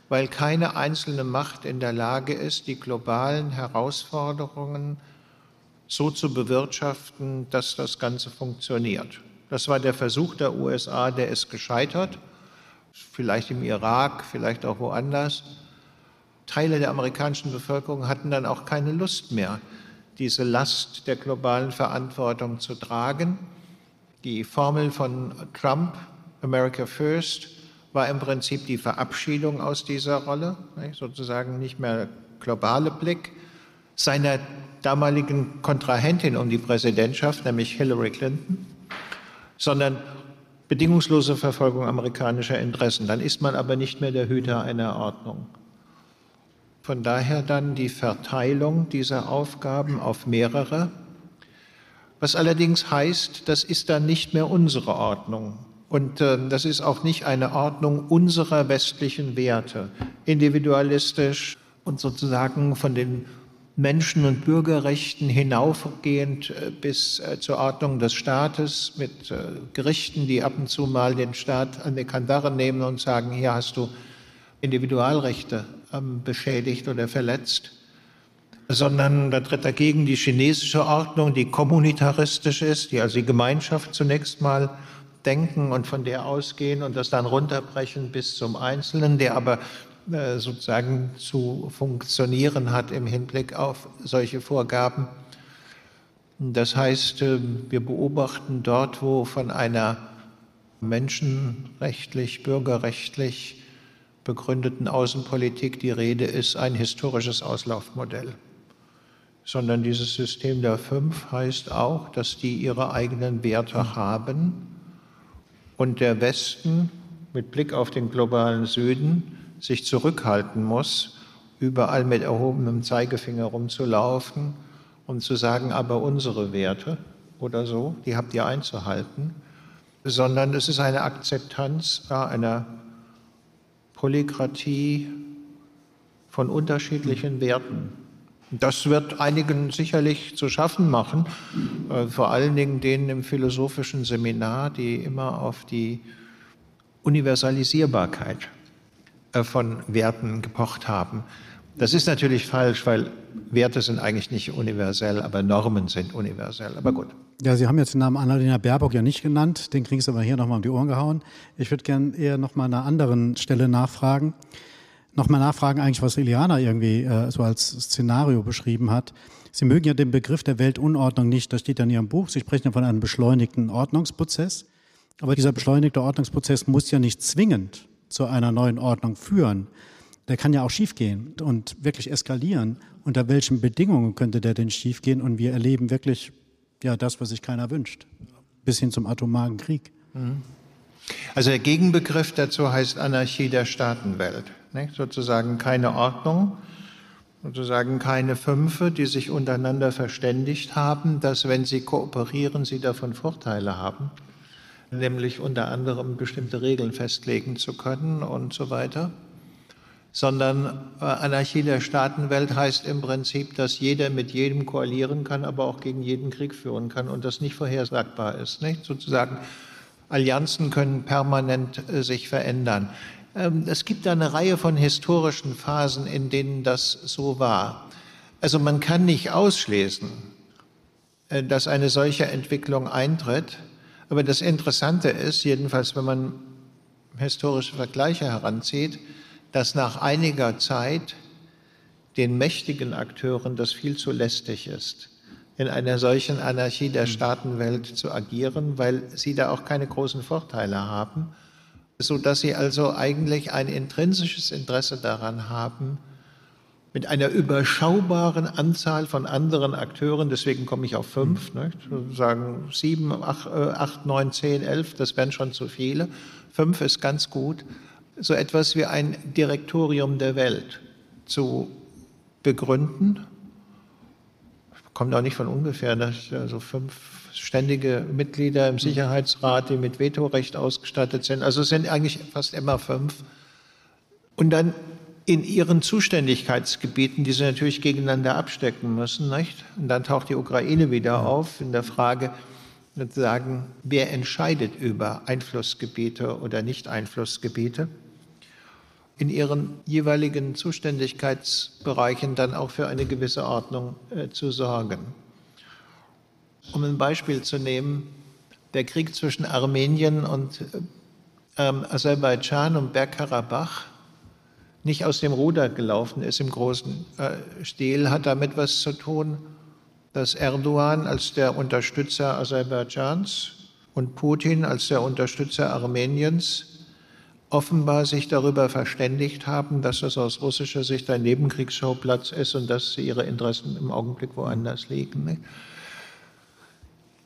weil keine einzelne Macht in der Lage ist, die globalen Herausforderungen so zu bewirtschaften, dass das Ganze funktioniert. Das war der Versuch der USA, der ist gescheitert, vielleicht im Irak, vielleicht auch woanders. Teile der amerikanischen Bevölkerung hatten dann auch keine Lust mehr, diese Last der globalen Verantwortung zu tragen. Die Formel von Trump, America First, war im Prinzip die Verabschiedung aus dieser Rolle, sozusagen nicht mehr globale Blick. Seiner damaligen Kontrahentin um die Präsidentschaft, nämlich Hillary Clinton, sondern bedingungslose Verfolgung amerikanischer Interessen. Dann ist man aber nicht mehr der Hüter einer Ordnung. Von daher dann die Verteilung dieser Aufgaben auf mehrere, was allerdings heißt, das ist dann nicht mehr unsere Ordnung. Und äh, das ist auch nicht eine Ordnung unserer westlichen Werte, individualistisch und sozusagen von den Menschen- und Bürgerrechten hinaufgehend äh, bis äh, zur Ordnung des Staates mit äh, Gerichten, die ab und zu mal den Staat an die Kandare nehmen und sagen, hier hast du Individualrechte beschädigt oder verletzt, sondern da tritt dagegen die chinesische Ordnung, die kommunitaristisch ist, die also die Gemeinschaft zunächst mal denken und von der ausgehen und das dann runterbrechen bis zum Einzelnen, der aber äh, sozusagen zu funktionieren hat im Hinblick auf solche Vorgaben. Das heißt, äh, wir beobachten dort, wo von einer menschenrechtlich, bürgerrechtlich begründeten Außenpolitik die Rede ist, ein historisches Auslaufmodell. Sondern dieses System der Fünf heißt auch, dass die ihre eigenen Werte haben und der Westen mit Blick auf den globalen Süden sich zurückhalten muss, überall mit erhobenem Zeigefinger rumzulaufen und zu sagen, aber unsere Werte oder so, die habt ihr einzuhalten, sondern es ist eine Akzeptanz einer Polykratie von unterschiedlichen Werten. Das wird einigen sicherlich zu schaffen machen, äh, vor allen Dingen denen im philosophischen Seminar, die immer auf die Universalisierbarkeit äh, von Werten gepocht haben. Das ist natürlich falsch, weil Werte sind eigentlich nicht universell, aber Normen sind universell. Aber gut. Ja, Sie haben jetzt den Namen Annalena Baerbock ja nicht genannt, den kriegen Sie aber hier nochmal um die Ohren gehauen. Ich würde gerne eher nochmal an einer anderen Stelle nachfragen. Nochmal nachfragen eigentlich, was Iliana irgendwie äh, so als Szenario beschrieben hat. Sie mögen ja den Begriff der Weltunordnung nicht, das steht ja in Ihrem Buch. Sie sprechen ja von einem beschleunigten Ordnungsprozess. Aber dieser beschleunigte Ordnungsprozess muss ja nicht zwingend zu einer neuen Ordnung führen. Der kann ja auch schiefgehen und wirklich eskalieren. Unter welchen Bedingungen könnte der denn schiefgehen? Und wir erleben wirklich ja das, was sich keiner wünscht, bis hin zum atomaren Krieg. Mhm. Also der Gegenbegriff dazu heißt Anarchie der Staatenwelt. Nicht? Sozusagen keine Ordnung, sozusagen keine Fünfe, die sich untereinander verständigt haben, dass wenn sie kooperieren, sie davon Vorteile haben nämlich unter anderem bestimmte Regeln festlegen zu können und so weiter, sondern äh, Anarchie der Staatenwelt heißt im Prinzip, dass jeder mit jedem koalieren kann, aber auch gegen jeden Krieg führen kann und das nicht vorhersagbar ist. Nicht? Sozusagen Allianzen können permanent äh, sich verändern. Ähm, es gibt eine Reihe von historischen Phasen, in denen das so war. Also man kann nicht ausschließen, äh, dass eine solche Entwicklung eintritt. Aber das Interessante ist, jedenfalls wenn man historische Vergleiche heranzieht, dass nach einiger Zeit den mächtigen Akteuren das viel zu lästig ist, in einer solchen Anarchie der hm. Staatenwelt zu agieren, weil sie da auch keine großen Vorteile haben, so dass sie also eigentlich ein intrinsisches Interesse daran haben, mit einer überschaubaren Anzahl von anderen Akteuren, deswegen komme ich auf fünf, nicht? sagen sieben, acht, äh, acht, neun, zehn, elf, das wären schon zu viele. Fünf ist ganz gut. So etwas wie ein Direktorium der Welt zu begründen. Kommt auch nicht von ungefähr, dass also fünf ständige Mitglieder im mhm. Sicherheitsrat, die mit Vetorecht ausgestattet sind. Also es sind eigentlich fast immer fünf. Und dann in ihren Zuständigkeitsgebieten, die sie natürlich gegeneinander abstecken müssen. Nicht? Und dann taucht die Ukraine wieder auf in der Frage, sozusagen, wer entscheidet über Einflussgebiete oder Nicht-Einflussgebiete, in ihren jeweiligen Zuständigkeitsbereichen dann auch für eine gewisse Ordnung äh, zu sorgen. Um ein Beispiel zu nehmen, der Krieg zwischen Armenien und äh, Aserbaidschan um Bergkarabach nicht aus dem Ruder gelaufen ist im großen äh, Stil, hat damit was zu tun, dass Erdogan als der Unterstützer Aserbaidschans und Putin als der Unterstützer Armeniens offenbar sich darüber verständigt haben, dass es aus russischer Sicht ein Nebenkriegsschauplatz ist und dass ihre Interessen im Augenblick woanders liegen.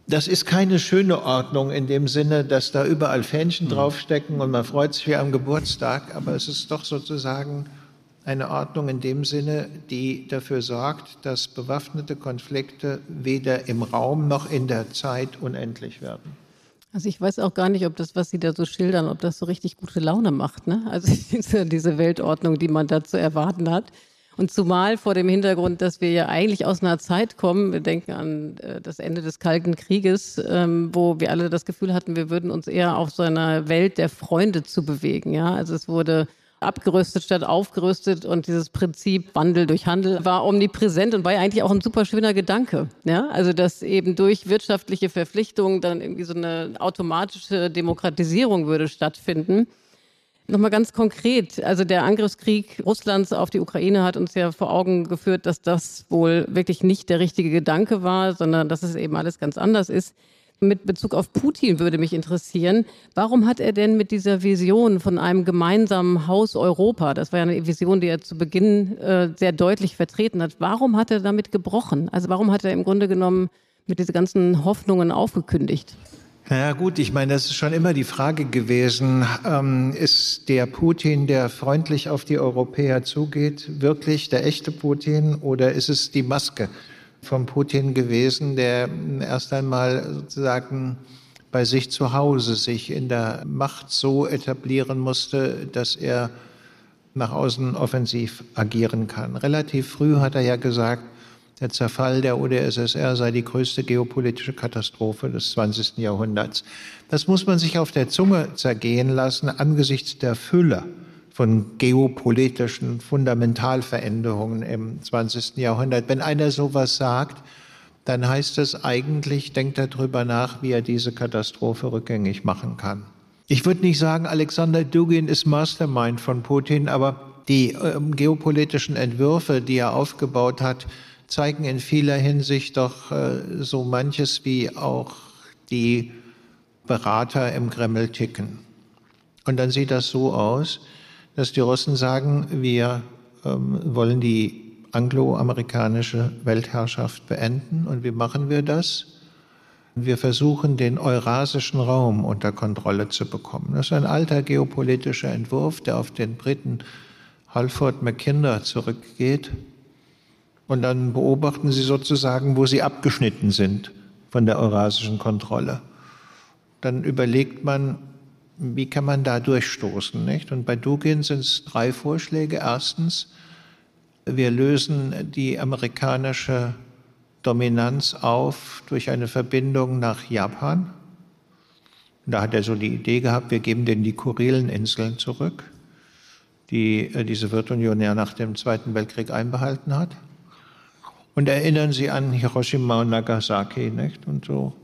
Das ist keine schöne Ordnung in dem Sinne, dass da überall Fähnchen hm. draufstecken und man freut sich wie am Geburtstag, aber es ist doch sozusagen eine Ordnung in dem Sinne, die dafür sorgt, dass bewaffnete Konflikte weder im Raum noch in der Zeit unendlich werden. Also ich weiß auch gar nicht, ob das, was Sie da so schildern, ob das so richtig gute Laune macht. Ne? Also diese Weltordnung, die man da zu erwarten hat. Und zumal vor dem Hintergrund, dass wir ja eigentlich aus einer Zeit kommen, wir denken an äh, das Ende des Kalten Krieges, ähm, wo wir alle das Gefühl hatten, wir würden uns eher auf so einer Welt der Freunde zu bewegen. Ja? Also es wurde abgerüstet statt aufgerüstet und dieses Prinzip Wandel durch Handel war omnipräsent und war ja eigentlich auch ein super schöner Gedanke. Ja? Also dass eben durch wirtschaftliche Verpflichtungen dann irgendwie so eine automatische Demokratisierung würde stattfinden. Nochmal ganz konkret, also der Angriffskrieg Russlands auf die Ukraine hat uns ja vor Augen geführt, dass das wohl wirklich nicht der richtige Gedanke war, sondern dass es eben alles ganz anders ist mit Bezug auf Putin würde mich interessieren, warum hat er denn mit dieser Vision von einem gemeinsamen Haus Europa, das war ja eine Vision, die er zu Beginn äh, sehr deutlich vertreten hat, warum hat er damit gebrochen? Also warum hat er im Grunde genommen mit diesen ganzen Hoffnungen aufgekündigt? Naja gut, ich meine, das ist schon immer die Frage gewesen, ähm, ist der Putin, der freundlich auf die Europäer zugeht, wirklich der echte Putin oder ist es die Maske? Von Putin gewesen, der erst einmal sozusagen bei sich zu Hause sich in der Macht so etablieren musste, dass er nach außen offensiv agieren kann. Relativ früh hat er ja gesagt, der Zerfall der UdSSR sei die größte geopolitische Katastrophe des 20. Jahrhunderts. Das muss man sich auf der Zunge zergehen lassen angesichts der Fülle von geopolitischen Fundamentalveränderungen im 20. Jahrhundert. Wenn einer sowas sagt, dann heißt es eigentlich, denkt er darüber nach, wie er diese Katastrophe rückgängig machen kann. Ich würde nicht sagen, Alexander Dugin ist Mastermind von Putin, aber die äh, geopolitischen Entwürfe, die er aufgebaut hat, zeigen in vieler Hinsicht doch äh, so manches, wie auch die Berater im Kreml ticken. Und dann sieht das so aus, dass die Russen sagen, wir ähm, wollen die angloamerikanische Weltherrschaft beenden. Und wie machen wir das? Wir versuchen, den eurasischen Raum unter Kontrolle zu bekommen. Das ist ein alter geopolitischer Entwurf, der auf den Briten Halford Mackinder zurückgeht. Und dann beobachten sie sozusagen, wo sie abgeschnitten sind von der eurasischen Kontrolle. Dann überlegt man, wie kann man da durchstoßen? Nicht? Und bei Dugin sind es drei Vorschläge. Erstens, wir lösen die amerikanische Dominanz auf durch eine Verbindung nach Japan. Da hat er so die Idee gehabt, wir geben denen die Kurileninseln zurück, die äh, die Sowjetunion ja nach dem Zweiten Weltkrieg einbehalten hat. Und erinnern Sie an Hiroshima und Nagasaki, nicht? Und so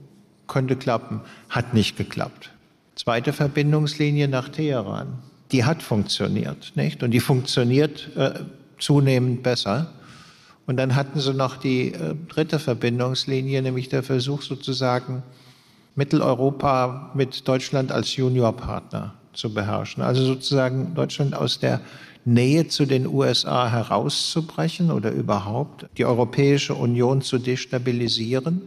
könnte klappen. Hat nicht geklappt. Zweite Verbindungslinie nach Teheran. Die hat funktioniert, nicht? Und die funktioniert äh, zunehmend besser. Und dann hatten sie noch die äh, dritte Verbindungslinie, nämlich der Versuch sozusagen, Mitteleuropa mit Deutschland als Juniorpartner zu beherrschen. Also sozusagen Deutschland aus der Nähe zu den USA herauszubrechen oder überhaupt die Europäische Union zu destabilisieren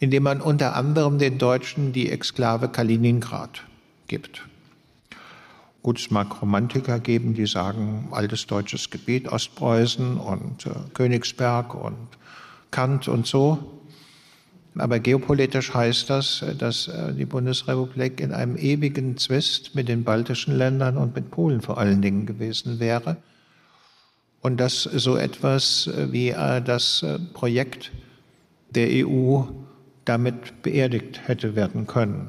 indem man unter anderem den Deutschen die Exklave Kaliningrad gibt. Gut, es mag Romantiker geben, die sagen, altes deutsches Gebiet, Ostpreußen und äh, Königsberg und Kant und so. Aber geopolitisch heißt das, dass äh, die Bundesrepublik in einem ewigen Zwist mit den baltischen Ländern und mit Polen vor allen Dingen gewesen wäre. Und dass so etwas äh, wie äh, das äh, Projekt der EU damit beerdigt hätte werden können.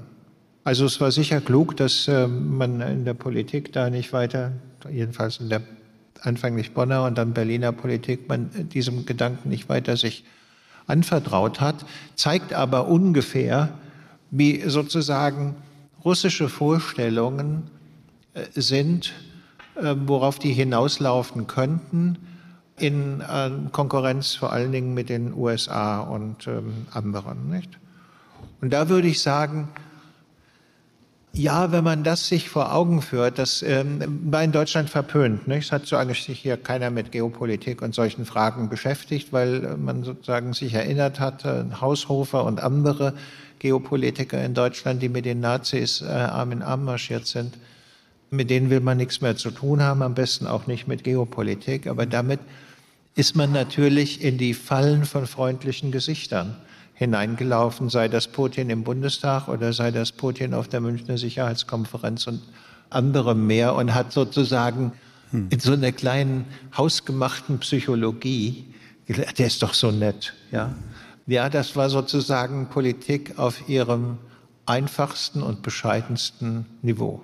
Also es war sicher klug, dass äh, man in der Politik da nicht weiter, jedenfalls in der anfänglich Bonner und dann Berliner Politik, man diesem Gedanken nicht weiter sich anvertraut hat, zeigt aber ungefähr, wie sozusagen russische Vorstellungen äh, sind, äh, worauf die hinauslaufen könnten, in äh, Konkurrenz vor allen Dingen mit den USA und ähm, anderen. Nicht? Und da würde ich sagen, ja, wenn man das sich vor Augen führt, das ähm, war in Deutschland verpönt. Nicht? Es hat so eigentlich sich hier keiner mit Geopolitik und solchen Fragen beschäftigt, weil man sozusagen sich erinnert hat, äh, Haushofer und andere Geopolitiker in Deutschland, die mit den Nazis äh, Arm in Arm marschiert sind, mit denen will man nichts mehr zu tun haben, am besten auch nicht mit Geopolitik. Aber damit ist man natürlich in die Fallen von freundlichen Gesichtern hineingelaufen, sei das Putin im Bundestag oder sei das Putin auf der Münchner Sicherheitskonferenz und andere mehr und hat sozusagen hm. in so einer kleinen hausgemachten Psychologie, der ist doch so nett, ja. Ja, das war sozusagen Politik auf ihrem einfachsten und bescheidensten Niveau.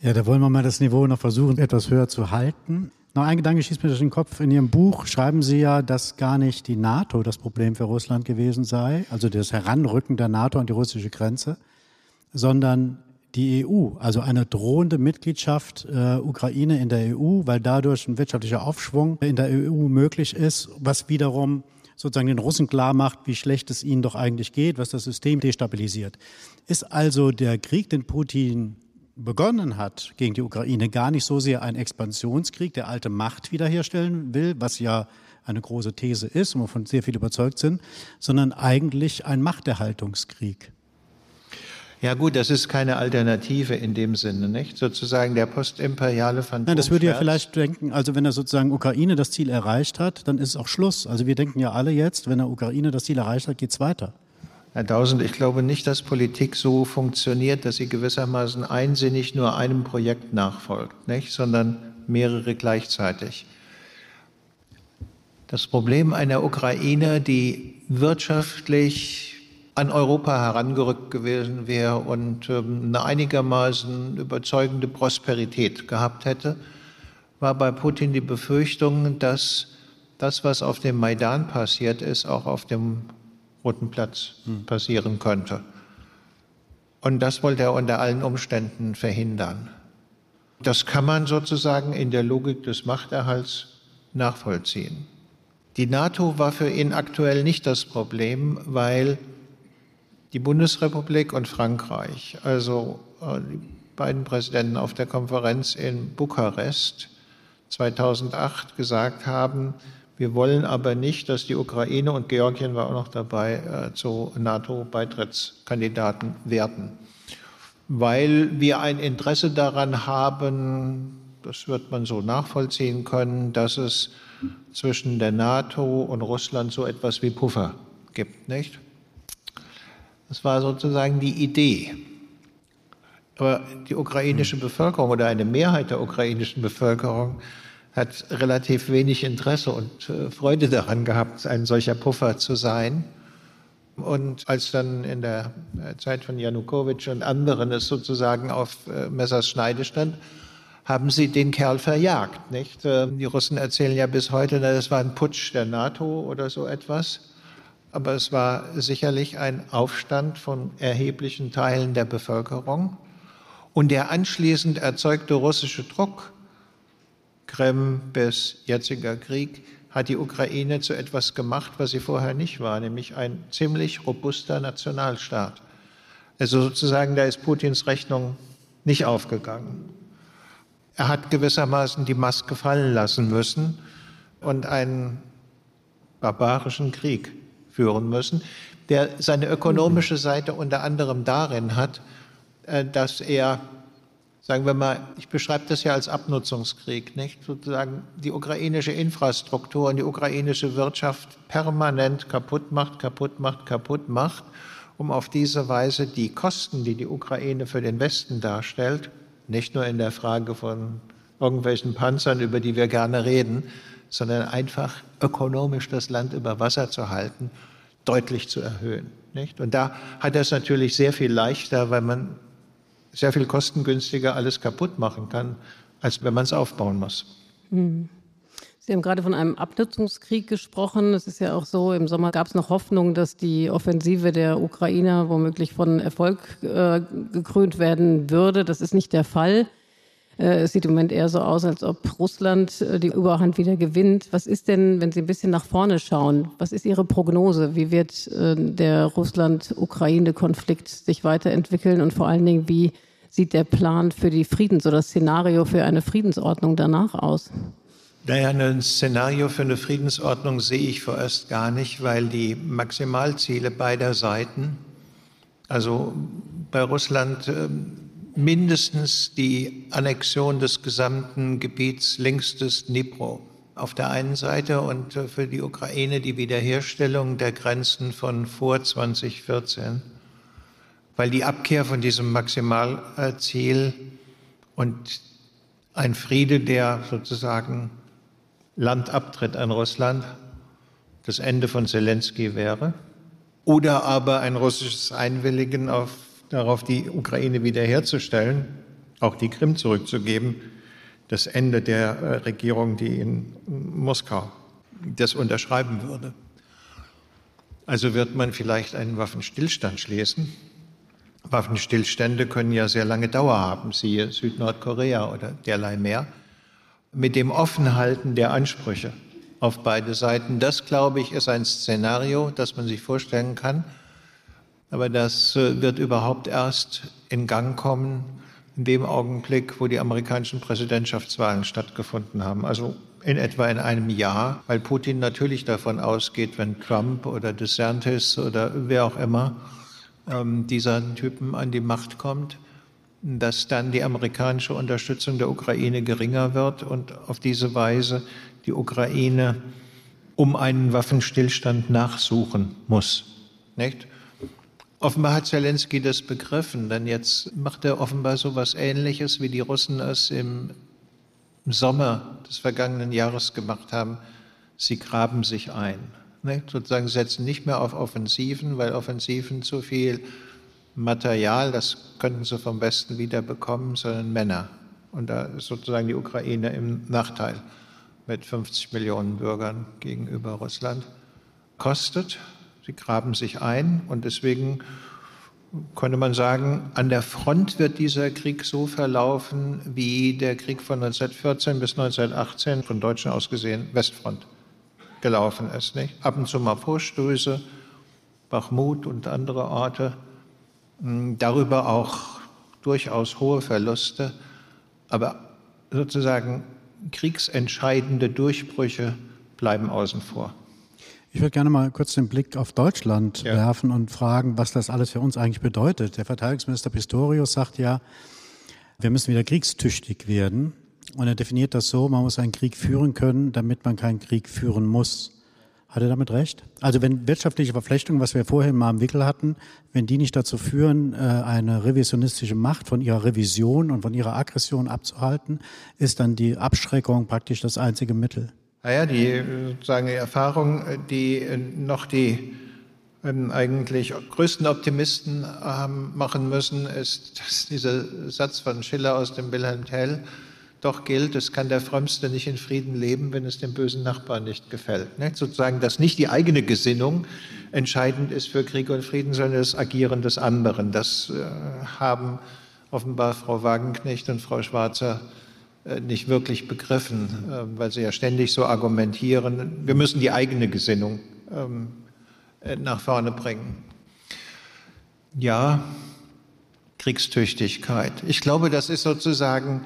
Ja, da wollen wir mal das Niveau noch versuchen, etwas höher zu halten. Noch ein Gedanke schießt mir durch den Kopf. In Ihrem Buch schreiben Sie ja, dass gar nicht die NATO das Problem für Russland gewesen sei, also das Heranrücken der NATO an die russische Grenze, sondern die EU, also eine drohende Mitgliedschaft äh, Ukraine in der EU, weil dadurch ein wirtschaftlicher Aufschwung in der EU möglich ist, was wiederum sozusagen den Russen klar macht, wie schlecht es ihnen doch eigentlich geht, was das System destabilisiert. Ist also der Krieg, den Putin begonnen hat gegen die Ukraine, gar nicht so sehr ein Expansionskrieg, der alte Macht wiederherstellen will, was ja eine große These ist und wovon sehr viele überzeugt sind, sondern eigentlich ein Machterhaltungskrieg. Ja gut, das ist keine Alternative in dem Sinne, nicht? Sozusagen der postimperiale Phantom. Nein, das würde ja vielleicht denken, also wenn er sozusagen Ukraine das Ziel erreicht hat, dann ist es auch Schluss. Also wir denken ja alle jetzt, wenn er Ukraine das Ziel erreicht hat, geht es weiter. Herr Tausend, ich glaube nicht, dass Politik so funktioniert, dass sie gewissermaßen einsinnig nur einem Projekt nachfolgt, nicht? sondern mehrere gleichzeitig. Das Problem einer Ukraine, die wirtschaftlich an Europa herangerückt gewesen wäre und ähm, eine einigermaßen überzeugende Prosperität gehabt hätte, war bei Putin die Befürchtung, dass das, was auf dem Maidan passiert ist, auch auf dem Roten Platz passieren könnte. Und das wollte er unter allen Umständen verhindern. Das kann man sozusagen in der Logik des Machterhalts nachvollziehen. Die NATO war für ihn aktuell nicht das Problem, weil die Bundesrepublik und Frankreich, also äh, die beiden Präsidenten auf der Konferenz in Bukarest 2008 gesagt haben, wir wollen aber nicht, dass die Ukraine und Georgien war auch noch dabei, äh, zu NATO-Beitrittskandidaten werden, weil wir ein Interesse daran haben, das wird man so nachvollziehen können, dass es zwischen der NATO und Russland so etwas wie Puffer gibt, nicht? Das war sozusagen die Idee. Aber die ukrainische Bevölkerung oder eine Mehrheit der ukrainischen Bevölkerung hat relativ wenig Interesse und äh, Freude daran gehabt, ein solcher Puffer zu sein. Und als dann in der äh, Zeit von Janukowitsch und anderen es sozusagen auf äh, Messers Schneide stand, haben sie den Kerl verjagt. Nicht? Die Russen erzählen ja bis heute, das war ein Putsch der NATO oder so etwas. Aber es war sicherlich ein Aufstand von erheblichen Teilen der Bevölkerung. Und der anschließend erzeugte russische Druck Krim bis jetziger Krieg hat die Ukraine zu etwas gemacht, was sie vorher nicht war, nämlich ein ziemlich robuster Nationalstaat. Also sozusagen, da ist Putins Rechnung nicht aufgegangen. Er hat gewissermaßen die Maske fallen lassen müssen und einen barbarischen Krieg führen müssen, der seine ökonomische Seite unter anderem darin hat, äh, dass er sagen wir mal, ich beschreibe das ja als Abnutzungskrieg, nicht? Sozusagen die ukrainische Infrastruktur und die ukrainische Wirtschaft permanent kaputt macht, kaputt macht, kaputt macht, um auf diese Weise die Kosten, die die Ukraine für den Westen darstellt, nicht nur in der Frage von irgendwelchen Panzern, über die wir gerne reden, sondern einfach ökonomisch das Land über Wasser zu halten, deutlich zu erhöhen. Nicht? Und da hat er es natürlich sehr viel leichter, weil man sehr viel kostengünstiger alles kaputt machen kann, als wenn man es aufbauen muss. Hm. Sie haben gerade von einem Abnutzungskrieg gesprochen. Es ist ja auch so, im Sommer gab es noch Hoffnung, dass die Offensive der Ukrainer womöglich von Erfolg äh, gekrönt werden würde. Das ist nicht der Fall. Äh, es sieht im Moment eher so aus, als ob Russland äh, die Überhand wieder gewinnt. Was ist denn, wenn Sie ein bisschen nach vorne schauen, was ist Ihre Prognose? Wie wird äh, der Russland-Ukraine-Konflikt sich weiterentwickeln und vor allen Dingen, wie sieht der Plan für die Friedens- oder das Szenario für eine Friedensordnung danach aus? Naja, ein Szenario für eine Friedensordnung sehe ich vorerst gar nicht, weil die Maximalziele beider Seiten, also bei Russland ähm, mindestens die Annexion des gesamten Gebiets links des Dnipro. Auf der einen Seite und äh, für die Ukraine die Wiederherstellung der Grenzen von vor 2014, weil die Abkehr von diesem Maximalziel und ein Friede, der sozusagen Landabtritt an Russland das Ende von Zelensky wäre. Oder aber ein russisches Einwilligen auf, darauf, die Ukraine wiederherzustellen, auch die Krim zurückzugeben, das Ende der äh, Regierung, die in Moskau das unterschreiben würde. Also wird man vielleicht einen Waffenstillstand schließen. Waffenstillstände können ja sehr lange Dauer haben, siehe Südnordkorea oder derlei mehr mit dem Offenhalten der Ansprüche auf beide Seiten. Das, glaube ich, ist ein Szenario, das man sich vorstellen kann. Aber das äh, wird überhaupt erst in Gang kommen in dem Augenblick, wo die amerikanischen Präsidentschaftswahlen stattgefunden haben. Also in etwa in einem Jahr, weil Putin natürlich davon ausgeht, wenn Trump oder DeSantis oder wer auch immer ähm, dieser Typen an die Macht kommt, dass dann die amerikanische Unterstützung der Ukraine geringer wird und auf diese Weise die Ukraine um einen Waffenstillstand nachsuchen muss. Nicht? Offenbar hat Zelensky das begriffen, denn jetzt macht er offenbar so etwas Ähnliches, wie die Russen es im Sommer des vergangenen Jahres gemacht haben. Sie graben sich ein. Nicht? Sozusagen setzen nicht mehr auf Offensiven, weil Offensiven zu viel Material, das könnten sie vom Westen wieder bekommen, sondern Männer. Und da ist sozusagen die Ukraine im Nachteil mit 50 Millionen Bürgern gegenüber Russland. Kostet, sie graben sich ein und deswegen könnte man sagen, an der Front wird dieser Krieg so verlaufen, wie der Krieg von 1914 bis 1918 von Deutschen aus gesehen Westfront gelaufen ist. Nicht? Ab und zu mal Vorstöße, Bachmut und andere Orte hm, darüber auch durchaus hohe Verluste, aber sozusagen kriegsentscheidende Durchbrüche bleiben außen vor. Ich würde gerne mal kurz den Blick auf Deutschland ja. werfen und fragen, was das alles für uns eigentlich bedeutet. Der Verteidigungsminister Pistorius sagt ja, wir müssen wieder kriegstüchtig werden. Und er definiert das so, man muss einen Krieg führen können, damit man keinen Krieg führen muss. Hat er damit recht? Also wenn wirtschaftliche Verflechtungen, was wir vorhin mal im Wickel hatten, wenn die nicht dazu führen, äh, eine revisionistische Macht von ihrer Revision und von ihrer Aggression abzuhalten, ist dann die Abschreckung praktisch das einzige Mittel. Naja, die, sozusagen die Erfahrung, die äh, noch die ähm, eigentlich größten Optimisten haben machen müssen, ist, dass dieser Satz von Schiller aus dem Wilhelm Tell doch gilt, es kann der Frömmste nicht in Frieden leben, wenn es dem bösen Nachbarn nicht gefällt. Ne? Sozusagen, dass nicht die eigene Gesinnung entscheidend ist für Krieg und Frieden, sondern das Agieren des anderen. Das äh, haben offenbar Frau Wagenknecht und Frau Schwarzer äh, nicht wirklich begriffen, äh, weil sie ja ständig so argumentieren, wir müssen die eigene Gesinnung ähm, äh, nach vorne bringen. Ja, Kriegstüchtigkeit. Ich glaube, das ist sozusagen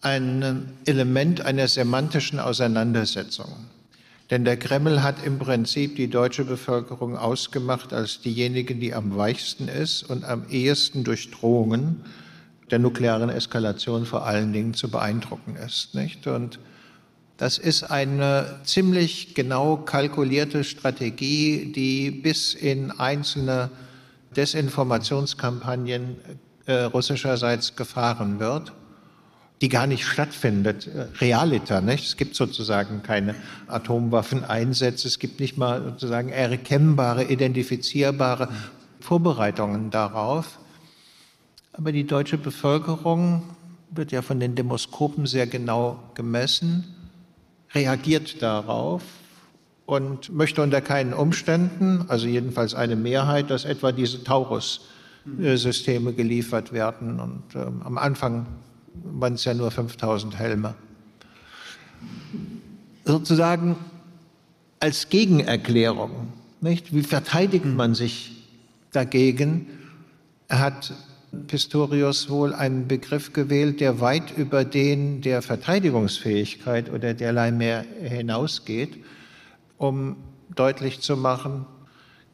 ein Element einer semantischen Auseinandersetzung. Denn der Kreml hat im Prinzip die deutsche Bevölkerung ausgemacht als diejenigen, die am weichsten ist und am ehesten durch Drohungen der nuklearen Eskalation vor allen Dingen zu beeindrucken ist. Nicht? Und das ist eine ziemlich genau kalkulierte Strategie, die bis in einzelne Desinformationskampagnen äh, russischerseits gefahren wird die gar nicht stattfindet, äh, realiter. Nicht? Es gibt sozusagen keine Atomwaffeneinsätze, es gibt nicht mal sozusagen erkennbare, identifizierbare Vorbereitungen darauf. Aber die deutsche Bevölkerung wird ja von den Demoskopen sehr genau gemessen, reagiert darauf und möchte unter keinen Umständen, also jedenfalls eine Mehrheit, dass etwa diese Taurus-Systeme geliefert werden. Und ähm, am Anfang waren es ja nur 5000 Helme. Sozusagen als Gegenerklärung, nicht? Wie verteidigt man sich dagegen? Hat Pistorius wohl einen Begriff gewählt, der weit über den der Verteidigungsfähigkeit oder derlei mehr hinausgeht, um deutlich zu machen,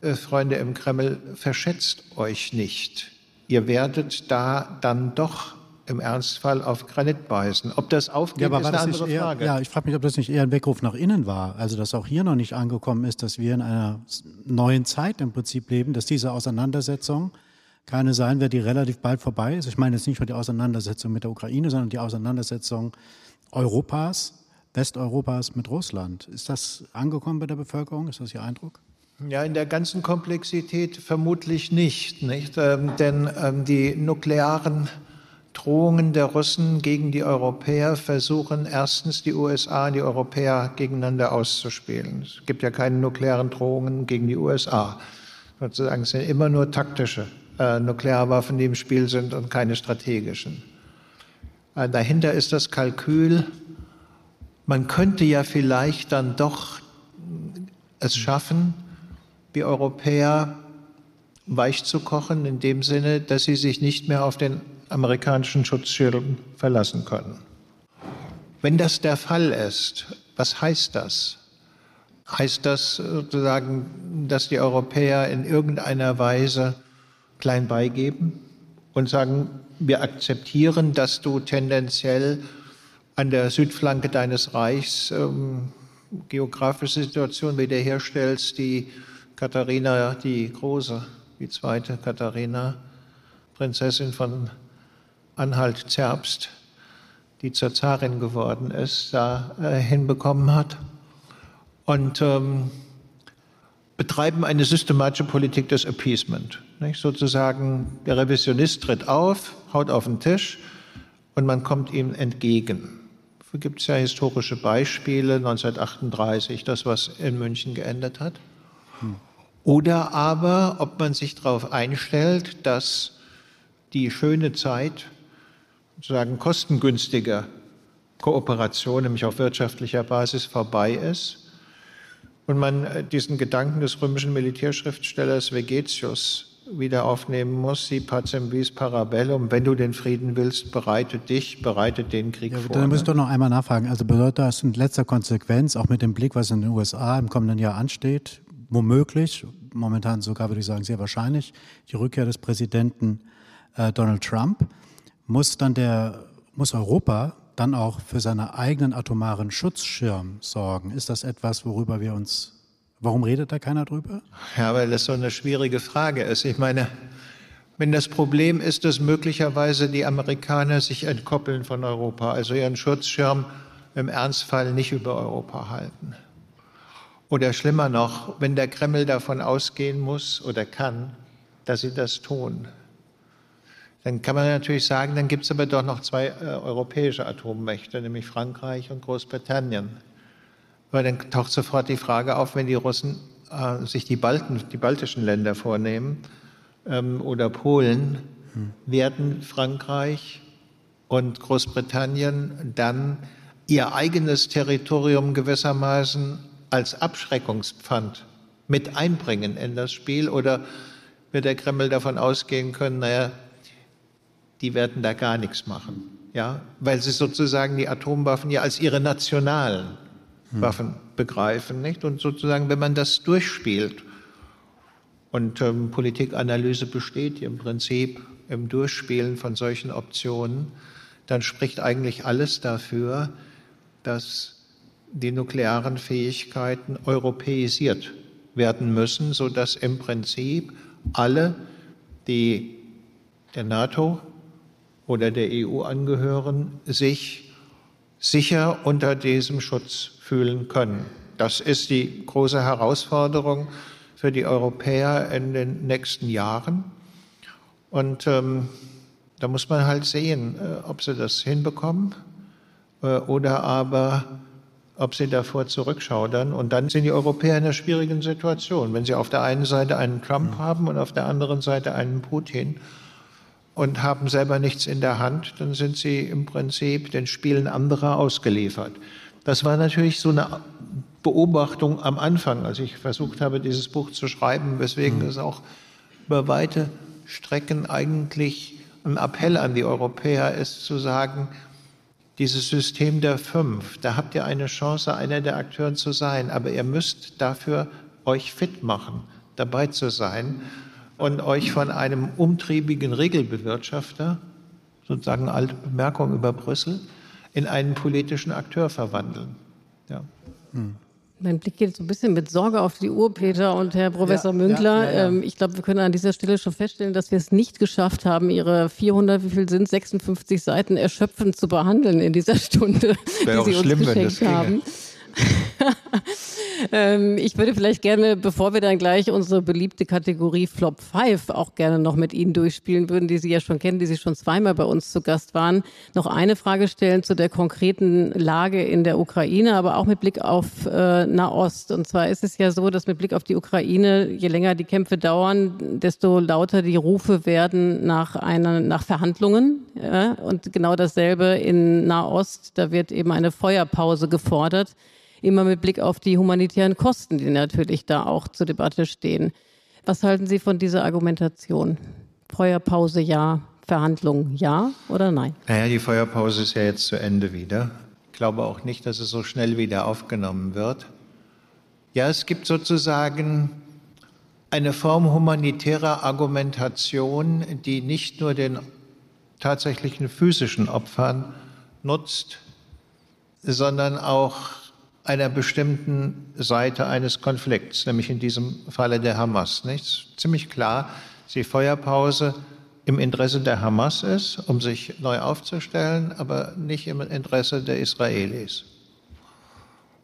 äh, Freunde im Kreml, verschätzt euch nicht. Ihr werdet da dann doch im Ernstfall auf Granit beißen. Ob das aufgeht, ja, ist eine andere eher, Frage. Ja, ich frage mich, ob das nicht eher ein Weckruf nach innen war. Also, dass auch hier noch nicht angekommen ist, dass wir in einer neuen Zeit im Prinzip leben, dass diese Auseinandersetzung keine sein wird, die relativ bald vorbei ist. Ich meine jetzt nicht nur die Auseinandersetzung mit der Ukraine, sondern die Auseinandersetzung Europas, Westeuropas mit Russland. Ist das angekommen bei der Bevölkerung? Ist das Ihr Eindruck? Ja, in der ganzen Komplexität vermutlich nicht, nicht? Ähm, denn ähm, die nuklearen Drohungen der Russen gegen die Europäer versuchen erstens die USA und die Europäer gegeneinander auszuspielen. Es gibt ja keine nuklearen Drohungen gegen die USA. Sozusagen es sind immer nur taktische äh, Nuklearwaffen, die im Spiel sind und keine strategischen. Äh, dahinter ist das Kalkül, man könnte ja vielleicht dann doch es schaffen, die Europäer weich zu kochen, in dem Sinne, dass sie sich nicht mehr auf den amerikanischen Schutzschirm verlassen können. Wenn das der Fall ist, was heißt das? Heißt das sozusagen, dass die Europäer in irgendeiner Weise klein beigeben und sagen, wir akzeptieren, dass du tendenziell an der Südflanke deines Reichs ähm, geografische Situation wiederherstellst, die Katharina die Große, die zweite Katharina, Prinzessin von Anhalt-Zerbst, die zur Zarin geworden ist, da äh, hinbekommen hat. Und ähm, betreiben eine systematische Politik des Appeasement. Nicht? Sozusagen, der Revisionist tritt auf, haut auf den Tisch und man kommt ihm entgegen. Dafür gibt es ja historische Beispiele, 1938, das, was in München geendet hat. Oder aber, ob man sich darauf einstellt, dass die schöne Zeit, sozusagen kostengünstiger Kooperation, nämlich auf wirtschaftlicher Basis, vorbei ist und man äh, diesen Gedanken des römischen Militärschriftstellers Vegetius wieder aufnehmen muss, si pacem vis parabellum, wenn du den Frieden willst, bereite dich, bereite den Krieg ja, vor. Dann muss ich doch noch einmal nachfragen. Also bedeutet das in letzter Konsequenz, auch mit dem Blick, was in den USA im kommenden Jahr ansteht, womöglich, momentan sogar würde ich sagen sehr wahrscheinlich, die Rückkehr des Präsidenten äh, Donald Trump, muss dann der, muss Europa dann auch für seinen eigenen atomaren Schutzschirm sorgen? Ist das etwas, worüber wir uns, warum redet da keiner drüber? Ja, weil das so eine schwierige Frage ist. Ich meine, wenn das Problem ist, dass möglicherweise die Amerikaner sich entkoppeln von Europa, also ihren Schutzschirm im Ernstfall nicht über Europa halten. Oder schlimmer noch, wenn der Kreml davon ausgehen muss oder kann, dass sie das tun, dann kann man natürlich sagen, dann gibt es aber doch noch zwei äh, europäische Atommächte, nämlich Frankreich und Großbritannien. Aber dann taucht sofort die Frage auf, wenn die Russen äh, sich die, Balten, die baltischen Länder vornehmen ähm, oder Polen, hm. werden Frankreich und Großbritannien dann ihr eigenes Territorium gewissermaßen als Abschreckungspfand mit einbringen in das Spiel oder wird der Kreml davon ausgehen können, naja, die werden da gar nichts machen, ja, weil sie sozusagen die Atomwaffen ja als ihre nationalen. Waffen begreifen, nicht? Und sozusagen, wenn man das durchspielt und ähm, Politikanalyse besteht im Prinzip im Durchspielen von solchen Optionen, dann spricht eigentlich alles dafür, dass die nuklearen Fähigkeiten europäisiert werden müssen, sodass im Prinzip alle, die der NATO oder der EU angehören, sich sicher unter diesem Schutz fühlen können. Das ist die große Herausforderung für die Europäer in den nächsten Jahren. Und ähm, da muss man halt sehen, äh, ob sie das hinbekommen äh, oder aber ob sie davor zurückschaudern. Und dann sind die Europäer in einer schwierigen Situation, wenn sie auf der einen Seite einen Trump haben und auf der anderen Seite einen Putin und haben selber nichts in der Hand, dann sind sie im Prinzip den Spielen anderer ausgeliefert. Das war natürlich so eine Beobachtung am Anfang, als ich versucht habe, dieses Buch zu schreiben, weswegen mhm. es auch über weite Strecken eigentlich ein Appell an die Europäer ist, zu sagen, dieses System der Fünf, da habt ihr eine Chance, einer der Akteure zu sein, aber ihr müsst dafür euch fit machen, dabei zu sein und euch von einem umtriebigen Regelbewirtschafter, sozusagen alte Bemerkung über Brüssel, in einen politischen Akteur verwandeln. Ja. Hm. Mein Blick geht so ein bisschen mit Sorge auf die Uhr, Peter und Herr Professor ja, Münkler. Ja, ja, ähm, ich glaube, wir können an dieser Stelle schon feststellen, dass wir es nicht geschafft haben, Ihre 400, wie viel sind 56 Seiten erschöpfend zu behandeln in dieser Stunde, Wäre die Sie uns geschenkt haben. ähm, ich würde vielleicht gerne, bevor wir dann gleich unsere beliebte Kategorie Flop 5 auch gerne noch mit Ihnen durchspielen würden, die Sie ja schon kennen, die Sie schon zweimal bei uns zu Gast waren, noch eine Frage stellen zu der konkreten Lage in der Ukraine, aber auch mit Blick auf äh, Nahost. Und zwar ist es ja so, dass mit Blick auf die Ukraine, je länger die Kämpfe dauern, desto lauter die Rufe werden nach einer, nach Verhandlungen. Ja? Und genau dasselbe in Nahost, da wird eben eine Feuerpause gefordert immer mit Blick auf die humanitären Kosten, die natürlich da auch zur Debatte stehen. Was halten Sie von dieser Argumentation? Feuerpause ja, Verhandlungen ja oder nein? Naja, die Feuerpause ist ja jetzt zu Ende wieder. Ich glaube auch nicht, dass es so schnell wieder aufgenommen wird. Ja, es gibt sozusagen eine Form humanitärer Argumentation, die nicht nur den tatsächlichen physischen Opfern nutzt, sondern auch einer bestimmten Seite eines Konflikts, nämlich in diesem Falle der Hamas. Nicht? Ziemlich klar, dass die Feuerpause im Interesse der Hamas ist, um sich neu aufzustellen, aber nicht im Interesse der Israelis.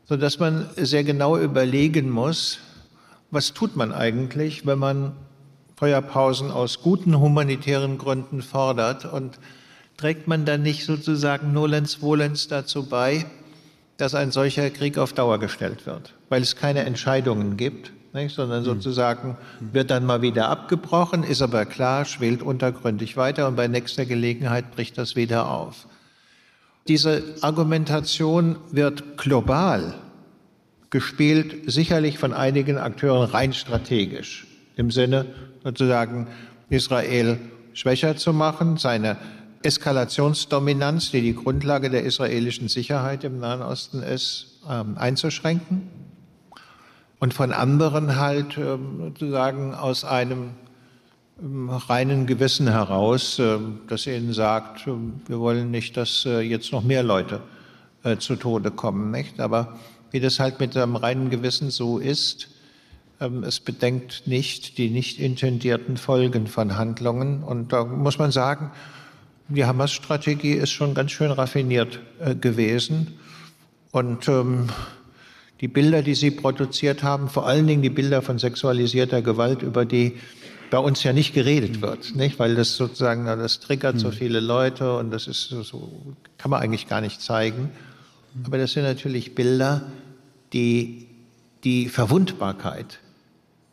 Sodass man sehr genau überlegen muss, was tut man eigentlich, wenn man Feuerpausen aus guten humanitären Gründen fordert und trägt man dann nicht sozusagen nolens volens dazu bei, dass ein solcher Krieg auf Dauer gestellt wird, weil es keine Entscheidungen gibt, nicht, sondern hm. sozusagen wird dann mal wieder abgebrochen, ist aber klar, schwelt untergründig weiter und bei nächster Gelegenheit bricht das wieder auf. Diese Argumentation wird global gespielt, sicherlich von einigen Akteuren rein strategisch, im Sinne sozusagen Israel schwächer zu machen, seine Eskalationsdominanz, die die Grundlage der israelischen Sicherheit im Nahen Osten ist, ähm, einzuschränken und von anderen halt ähm, sozusagen aus einem ähm, reinen Gewissen heraus, das ihnen sagt, wir wollen nicht, dass äh, jetzt noch mehr Leute äh, zu Tode kommen, nicht? Aber wie das halt mit einem reinen Gewissen so ist, es bedenkt nicht die nicht intendierten Folgen von Handlungen. Und da muss man sagen, die Hamas-Strategie ist schon ganz schön raffiniert äh, gewesen. Und ähm, die Bilder, die Sie produziert haben, vor allen Dingen die Bilder von sexualisierter Gewalt, über die bei uns ja nicht geredet wird, nicht? weil das sozusagen, das triggert so hm. viele Leute und das ist so, kann man eigentlich gar nicht zeigen. Aber das sind natürlich Bilder, die die Verwundbarkeit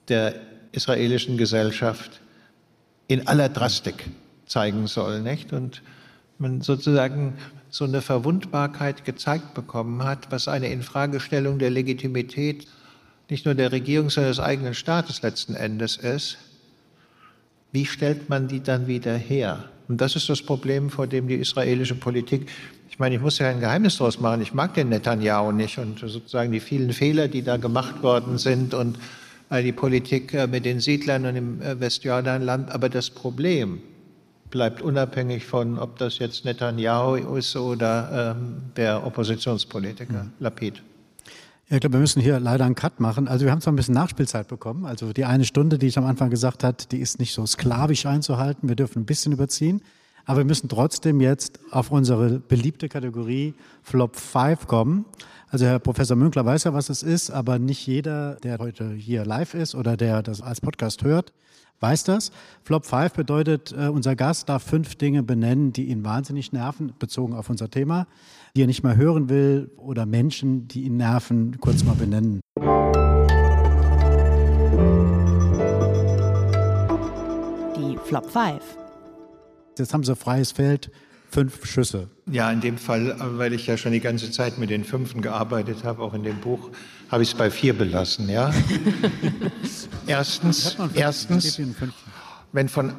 der israelischen Gesellschaft in aller Drastik zeigen soll, nicht? Und man sozusagen so eine Verwundbarkeit gezeigt bekommen hat, was eine Infragestellung der Legitimität nicht nur der Regierung, sondern des eigenen Staates letzten Endes ist. Wie stellt man die dann wieder her? Und das ist das Problem, vor dem die israelische Politik, ich meine, ich muss ja ein Geheimnis daraus machen, ich mag den Netanyahu nicht und sozusagen die vielen Fehler, die da gemacht worden sind und die Politik äh, mit den Siedlern und im äh, Westjordanland. Aber das Problem, bleibt unabhängig von, ob das jetzt Netanyahu ist oder ähm, der Oppositionspolitiker mhm. Lapid. Ja, ich glaube, wir müssen hier leider einen Cut machen. Also wir haben zwar ein bisschen Nachspielzeit bekommen. Also die eine Stunde, die ich am Anfang gesagt habe, die ist nicht so sklavisch einzuhalten. Wir dürfen ein bisschen überziehen. Aber wir müssen trotzdem jetzt auf unsere beliebte Kategorie Flop 5 kommen. Also Herr Professor Münkler weiß ja, was es ist, aber nicht jeder, der heute hier live ist oder der das als Podcast hört, weiß das. Flop 5 bedeutet, äh, unser Gast darf fünf Dinge benennen, die ihn wahnsinnig nerven, bezogen auf unser Thema, die er nicht mehr hören will oder Menschen, die ihn nerven, kurz mal benennen. Die Flop 5. jetzt haben sie freies Feld, fünf Schüsse. Ja, in dem Fall, weil ich ja schon die ganze Zeit mit den Fünfen gearbeitet habe, auch in dem Buch, habe ich es bei vier belassen. Ja? erstens, erstens wenn von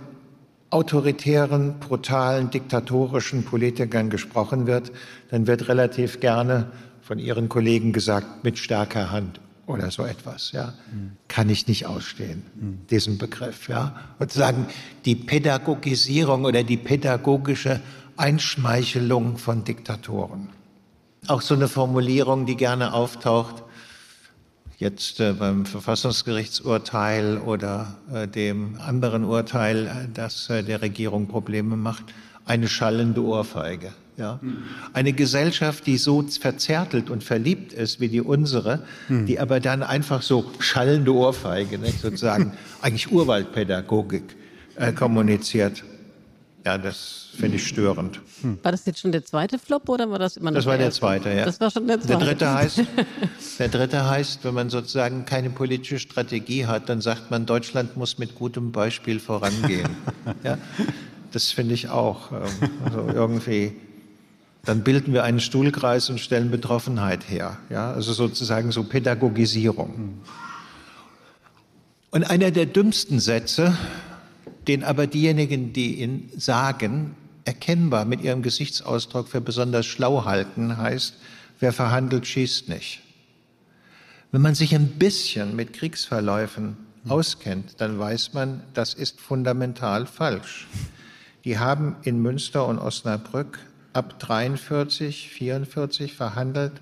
autoritären, brutalen, diktatorischen Politikern gesprochen wird, dann wird relativ gerne von ihren Kollegen gesagt, mit starker Hand oder so etwas, ja, mhm. kann ich nicht ausstehen, mhm. diesen Begriff, ja. Und sagen, die Pädagogisierung oder die pädagogische Einschmeichelung von Diktatoren. Auch so eine Formulierung, die gerne auftaucht, jetzt äh, beim Verfassungsgerichtsurteil oder äh, dem anderen Urteil, äh, das äh, der Regierung Probleme macht, eine schallende Ohrfeige. Ja? Eine Gesellschaft, die so verzärtelt und verliebt ist wie die unsere, hm. die aber dann einfach so schallende Ohrfeige, ne, sozusagen eigentlich Urwaldpädagogik äh, kommuniziert. Ja, das finde ich störend. Hm. War das jetzt schon der zweite Flop oder war das immer noch Das war der, der zweite, ja. Das war schon der zweite. Der dritte heißt, der dritte heißt, wenn man sozusagen keine politische Strategie hat, dann sagt man, Deutschland muss mit gutem Beispiel vorangehen. ja, das finde ich auch. Ähm, also irgendwie dann bilden wir einen Stuhlkreis und stellen Betroffenheit her. Ja, also sozusagen so Pädagogisierung. Und einer der dümmsten Sätze, den aber diejenigen, die ihn sagen, erkennbar mit ihrem Gesichtsausdruck für besonders schlau halten, heißt, wer verhandelt, schießt nicht. Wenn man sich ein bisschen mit Kriegsverläufen auskennt, dann weiß man, das ist fundamental falsch. Die haben in Münster und Osnabrück ab 43, 44 verhandelt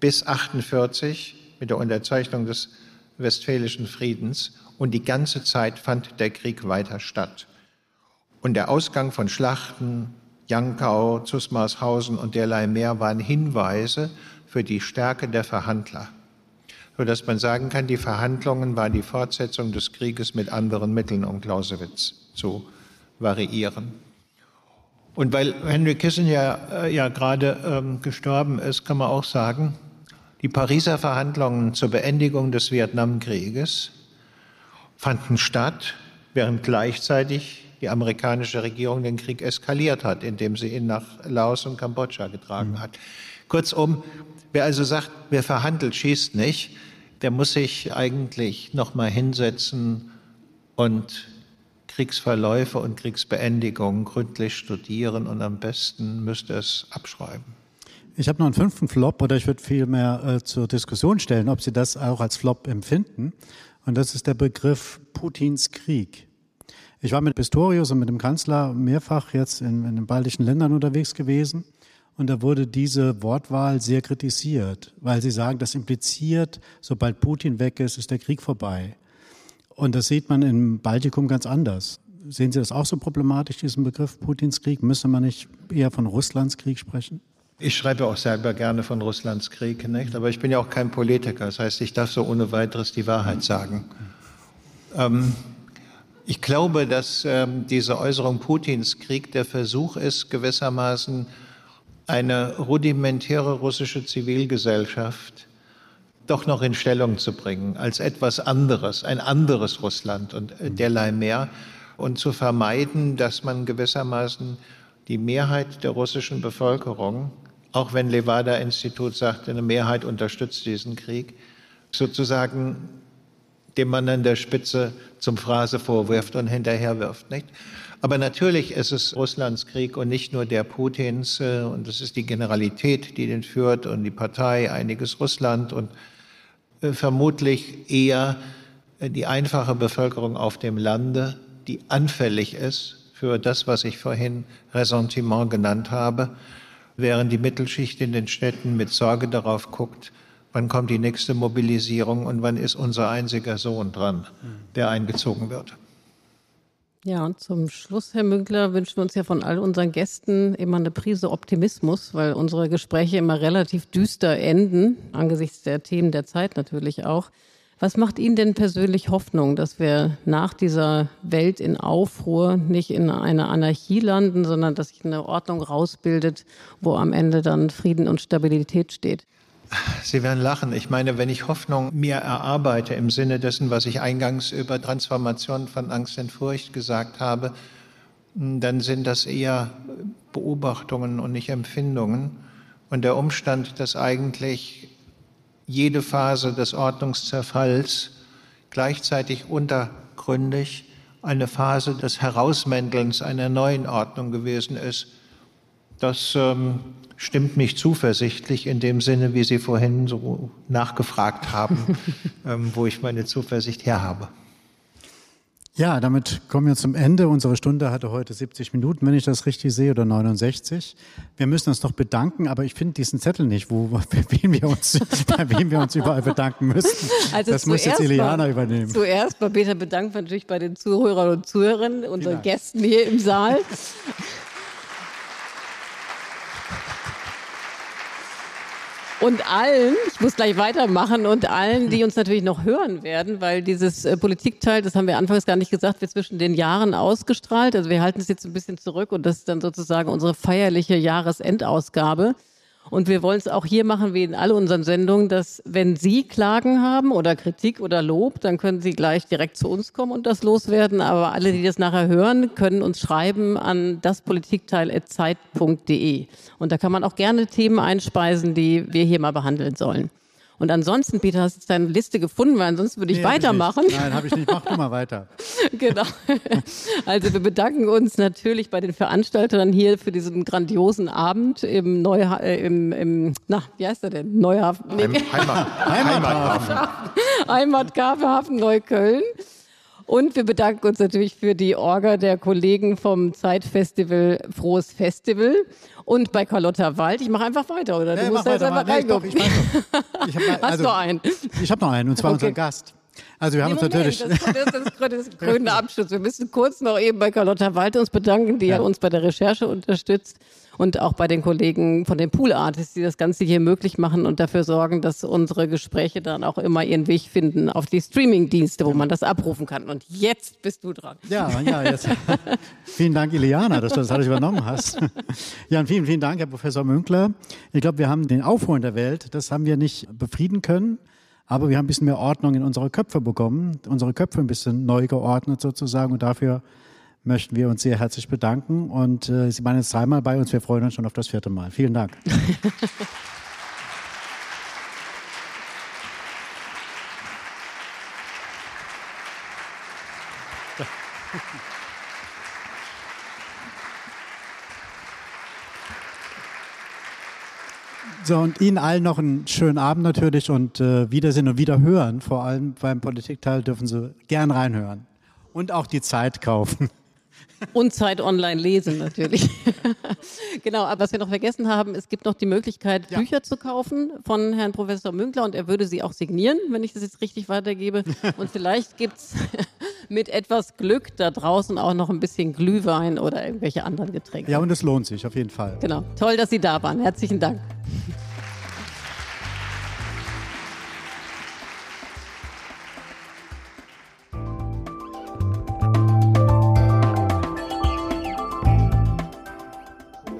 bis 48 mit der Unterzeichnung des Westfälischen Friedens und die ganze Zeit fand der Krieg weiter statt. Und der Ausgang von Schlachten, Jankau, Zusmarshausen und derlei mehr waren Hinweise für die Stärke der Verhandler, sodass man sagen kann, die Verhandlungen waren die Fortsetzung des Krieges mit anderen Mitteln, um Clausewitz zu variieren. Und weil Henry Kissinger äh, ja gerade ähm, gestorben ist, kann man auch sagen, die Pariser Verhandlungen zur Beendigung des Vietnamkrieges fanden statt, während gleichzeitig die amerikanische Regierung den Krieg eskaliert hat, indem sie ihn nach Laos und Kambodscha getragen mhm. hat. Kurzum, wer also sagt, wer verhandelt, schießt nicht, der muss sich eigentlich noch mal hinsetzen und Kriegsverläufe und Kriegsbeendigungen gründlich studieren und am besten müsste es abschreiben. Ich habe noch einen fünften Flop oder ich würde vielmehr äh, zur Diskussion stellen, ob Sie das auch als Flop empfinden. Und das ist der Begriff Putins Krieg. Ich war mit Pistorius und mit dem Kanzler mehrfach jetzt in, in den baltischen Ländern unterwegs gewesen. Und da wurde diese Wortwahl sehr kritisiert, weil sie sagen, das impliziert, sobald Putin weg ist, ist der Krieg vorbei. Und das sieht man im Baltikum ganz anders. Sehen Sie das auch so problematisch, diesen Begriff Putins Krieg? Müsste man nicht eher von Russlands Krieg sprechen? Ich schreibe auch selber gerne von Russlands Krieg, nicht? aber ich bin ja auch kein Politiker. Das heißt, ich darf so ohne weiteres die Wahrheit sagen. Ähm, ich glaube, dass ähm, diese Äußerung Putins Krieg der Versuch ist, gewissermaßen eine rudimentäre russische Zivilgesellschaft doch noch in Stellung zu bringen als etwas anderes, ein anderes Russland und äh, derlei mehr und zu vermeiden, dass man gewissermaßen die Mehrheit der russischen Bevölkerung, auch wenn Levada-Institut sagt, eine Mehrheit unterstützt diesen Krieg, sozusagen dem Mann an der Spitze zum Phrase vorwirft und hinterherwirft. Nicht? Aber natürlich ist es Russlands Krieg und nicht nur der Putins. Äh, und es ist die Generalität, die den führt und die Partei Einiges Russland und äh, vermutlich eher äh, die einfache Bevölkerung auf dem Lande, die anfällig ist für das, was ich vorhin Ressentiment genannt habe, während die Mittelschicht in den Städten mit Sorge darauf guckt, wann kommt die nächste Mobilisierung und wann ist unser einziger Sohn dran, der eingezogen wird. Ja, und zum Schluss, Herr Münkler, wünschen wir uns ja von all unseren Gästen immer eine Prise Optimismus, weil unsere Gespräche immer relativ düster enden, angesichts der Themen der Zeit natürlich auch. Was macht Ihnen denn persönlich Hoffnung, dass wir nach dieser Welt in Aufruhr nicht in einer Anarchie landen, sondern dass sich eine Ordnung rausbildet, wo am Ende dann Frieden und Stabilität steht? Sie werden lachen. Ich meine, wenn ich Hoffnung mir erarbeite im Sinne dessen, was ich eingangs über Transformation von Angst in Furcht gesagt habe, dann sind das eher Beobachtungen und nicht Empfindungen. Und der Umstand, dass eigentlich jede Phase des Ordnungszerfalls gleichzeitig untergründig eine Phase des Herausmäntelns einer neuen Ordnung gewesen ist, das ähm, stimmt mich zuversichtlich in dem Sinne, wie Sie vorhin so nachgefragt haben, ähm, wo ich meine Zuversicht herhabe. Ja, damit kommen wir zum Ende. Unsere Stunde hatte heute 70 Minuten, wenn ich das richtig sehe, oder 69. Wir müssen uns noch bedanken, aber ich finde diesen Zettel nicht, wo, bei, wem wir uns, bei wem wir uns überall bedanken müssen. Also das muss jetzt Eliana übernehmen. Zuerst bei Peter bedanken wir natürlich bei den Zuhörern und Zuhörern, unseren Gästen hier im Saal. und allen, ich muss gleich weitermachen, und allen, die uns natürlich noch hören werden, weil dieses äh, Politikteil, das haben wir anfangs gar nicht gesagt, wird zwischen den Jahren ausgestrahlt. Also wir halten es jetzt ein bisschen zurück und das ist dann sozusagen unsere feierliche Jahresendausgabe. Und wir wollen es auch hier machen, wie in all unseren Sendungen, dass wenn Sie Klagen haben oder Kritik oder Lob, dann können Sie gleich direkt zu uns kommen und das loswerden. Aber alle, die das nachher hören, können uns schreiben an daspolitikteil.zeit.de. Und da kann man auch gerne Themen einspeisen, die wir hier mal behandeln sollen. Und ansonsten, Peter, hast du jetzt deine Liste gefunden, weil ansonsten würde ich nee, weitermachen. Ich Nein, habe ich nicht. Mach du mal weiter. genau. Also wir bedanken uns natürlich bei den Veranstaltern hier für diesen grandiosen Abend im Neuha äh, im, im, na, wie heißt er denn? Neuhafen. Nee. Heimat, Heimathafen. Heimathafen Neukölln. Und wir bedanken uns natürlich für die Orga der Kollegen vom Zeitfestival Frohes Festival. Und bei Carlotta Wald, ich mache einfach weiter, oder? Du musst jetzt einfach reingucken. Ich, ich, ich hab, also, Hast du einen? Ich habe noch einen, und zwar okay. unseren Gast. Also wir haben nee, uns natürlich. Das, das, das, das ist krönender Abschluss. Wir müssen kurz noch eben bei Carlotta Walter uns bedanken, die ja. uns bei der Recherche unterstützt und auch bei den Kollegen von den Pool Artists, die das Ganze hier möglich machen und dafür sorgen, dass unsere Gespräche dann auch immer ihren Weg finden auf die Streaming-Dienste, wo man das abrufen kann. Und jetzt bist du dran. Ja, ja, jetzt. vielen Dank, Iliana, dass du das alles übernommen hast. ja, und vielen, vielen Dank, Herr Professor Münkler. Ich glaube, wir haben den Aufholen der Welt, das haben wir nicht befrieden können. Aber wir haben ein bisschen mehr Ordnung in unsere Köpfe bekommen, unsere Köpfe ein bisschen neu geordnet sozusagen. Und dafür möchten wir uns sehr herzlich bedanken. Und äh, Sie waren jetzt dreimal bei uns. Wir freuen uns schon auf das vierte Mal. Vielen Dank. So, und Ihnen allen noch einen schönen Abend natürlich und äh, Wiedersehen und Wiederhören. Vor allem beim Politikteil dürfen Sie gern reinhören. Und auch die Zeit kaufen. Und Zeit online lesen natürlich. genau, aber was wir noch vergessen haben, es gibt noch die Möglichkeit, ja. Bücher zu kaufen von Herrn Professor Münkler und er würde sie auch signieren, wenn ich das jetzt richtig weitergebe. Und vielleicht gibt es mit etwas Glück da draußen auch noch ein bisschen Glühwein oder irgendwelche anderen Getränke. Ja, und es lohnt sich auf jeden Fall. Genau. Toll, dass Sie da waren. Herzlichen Dank.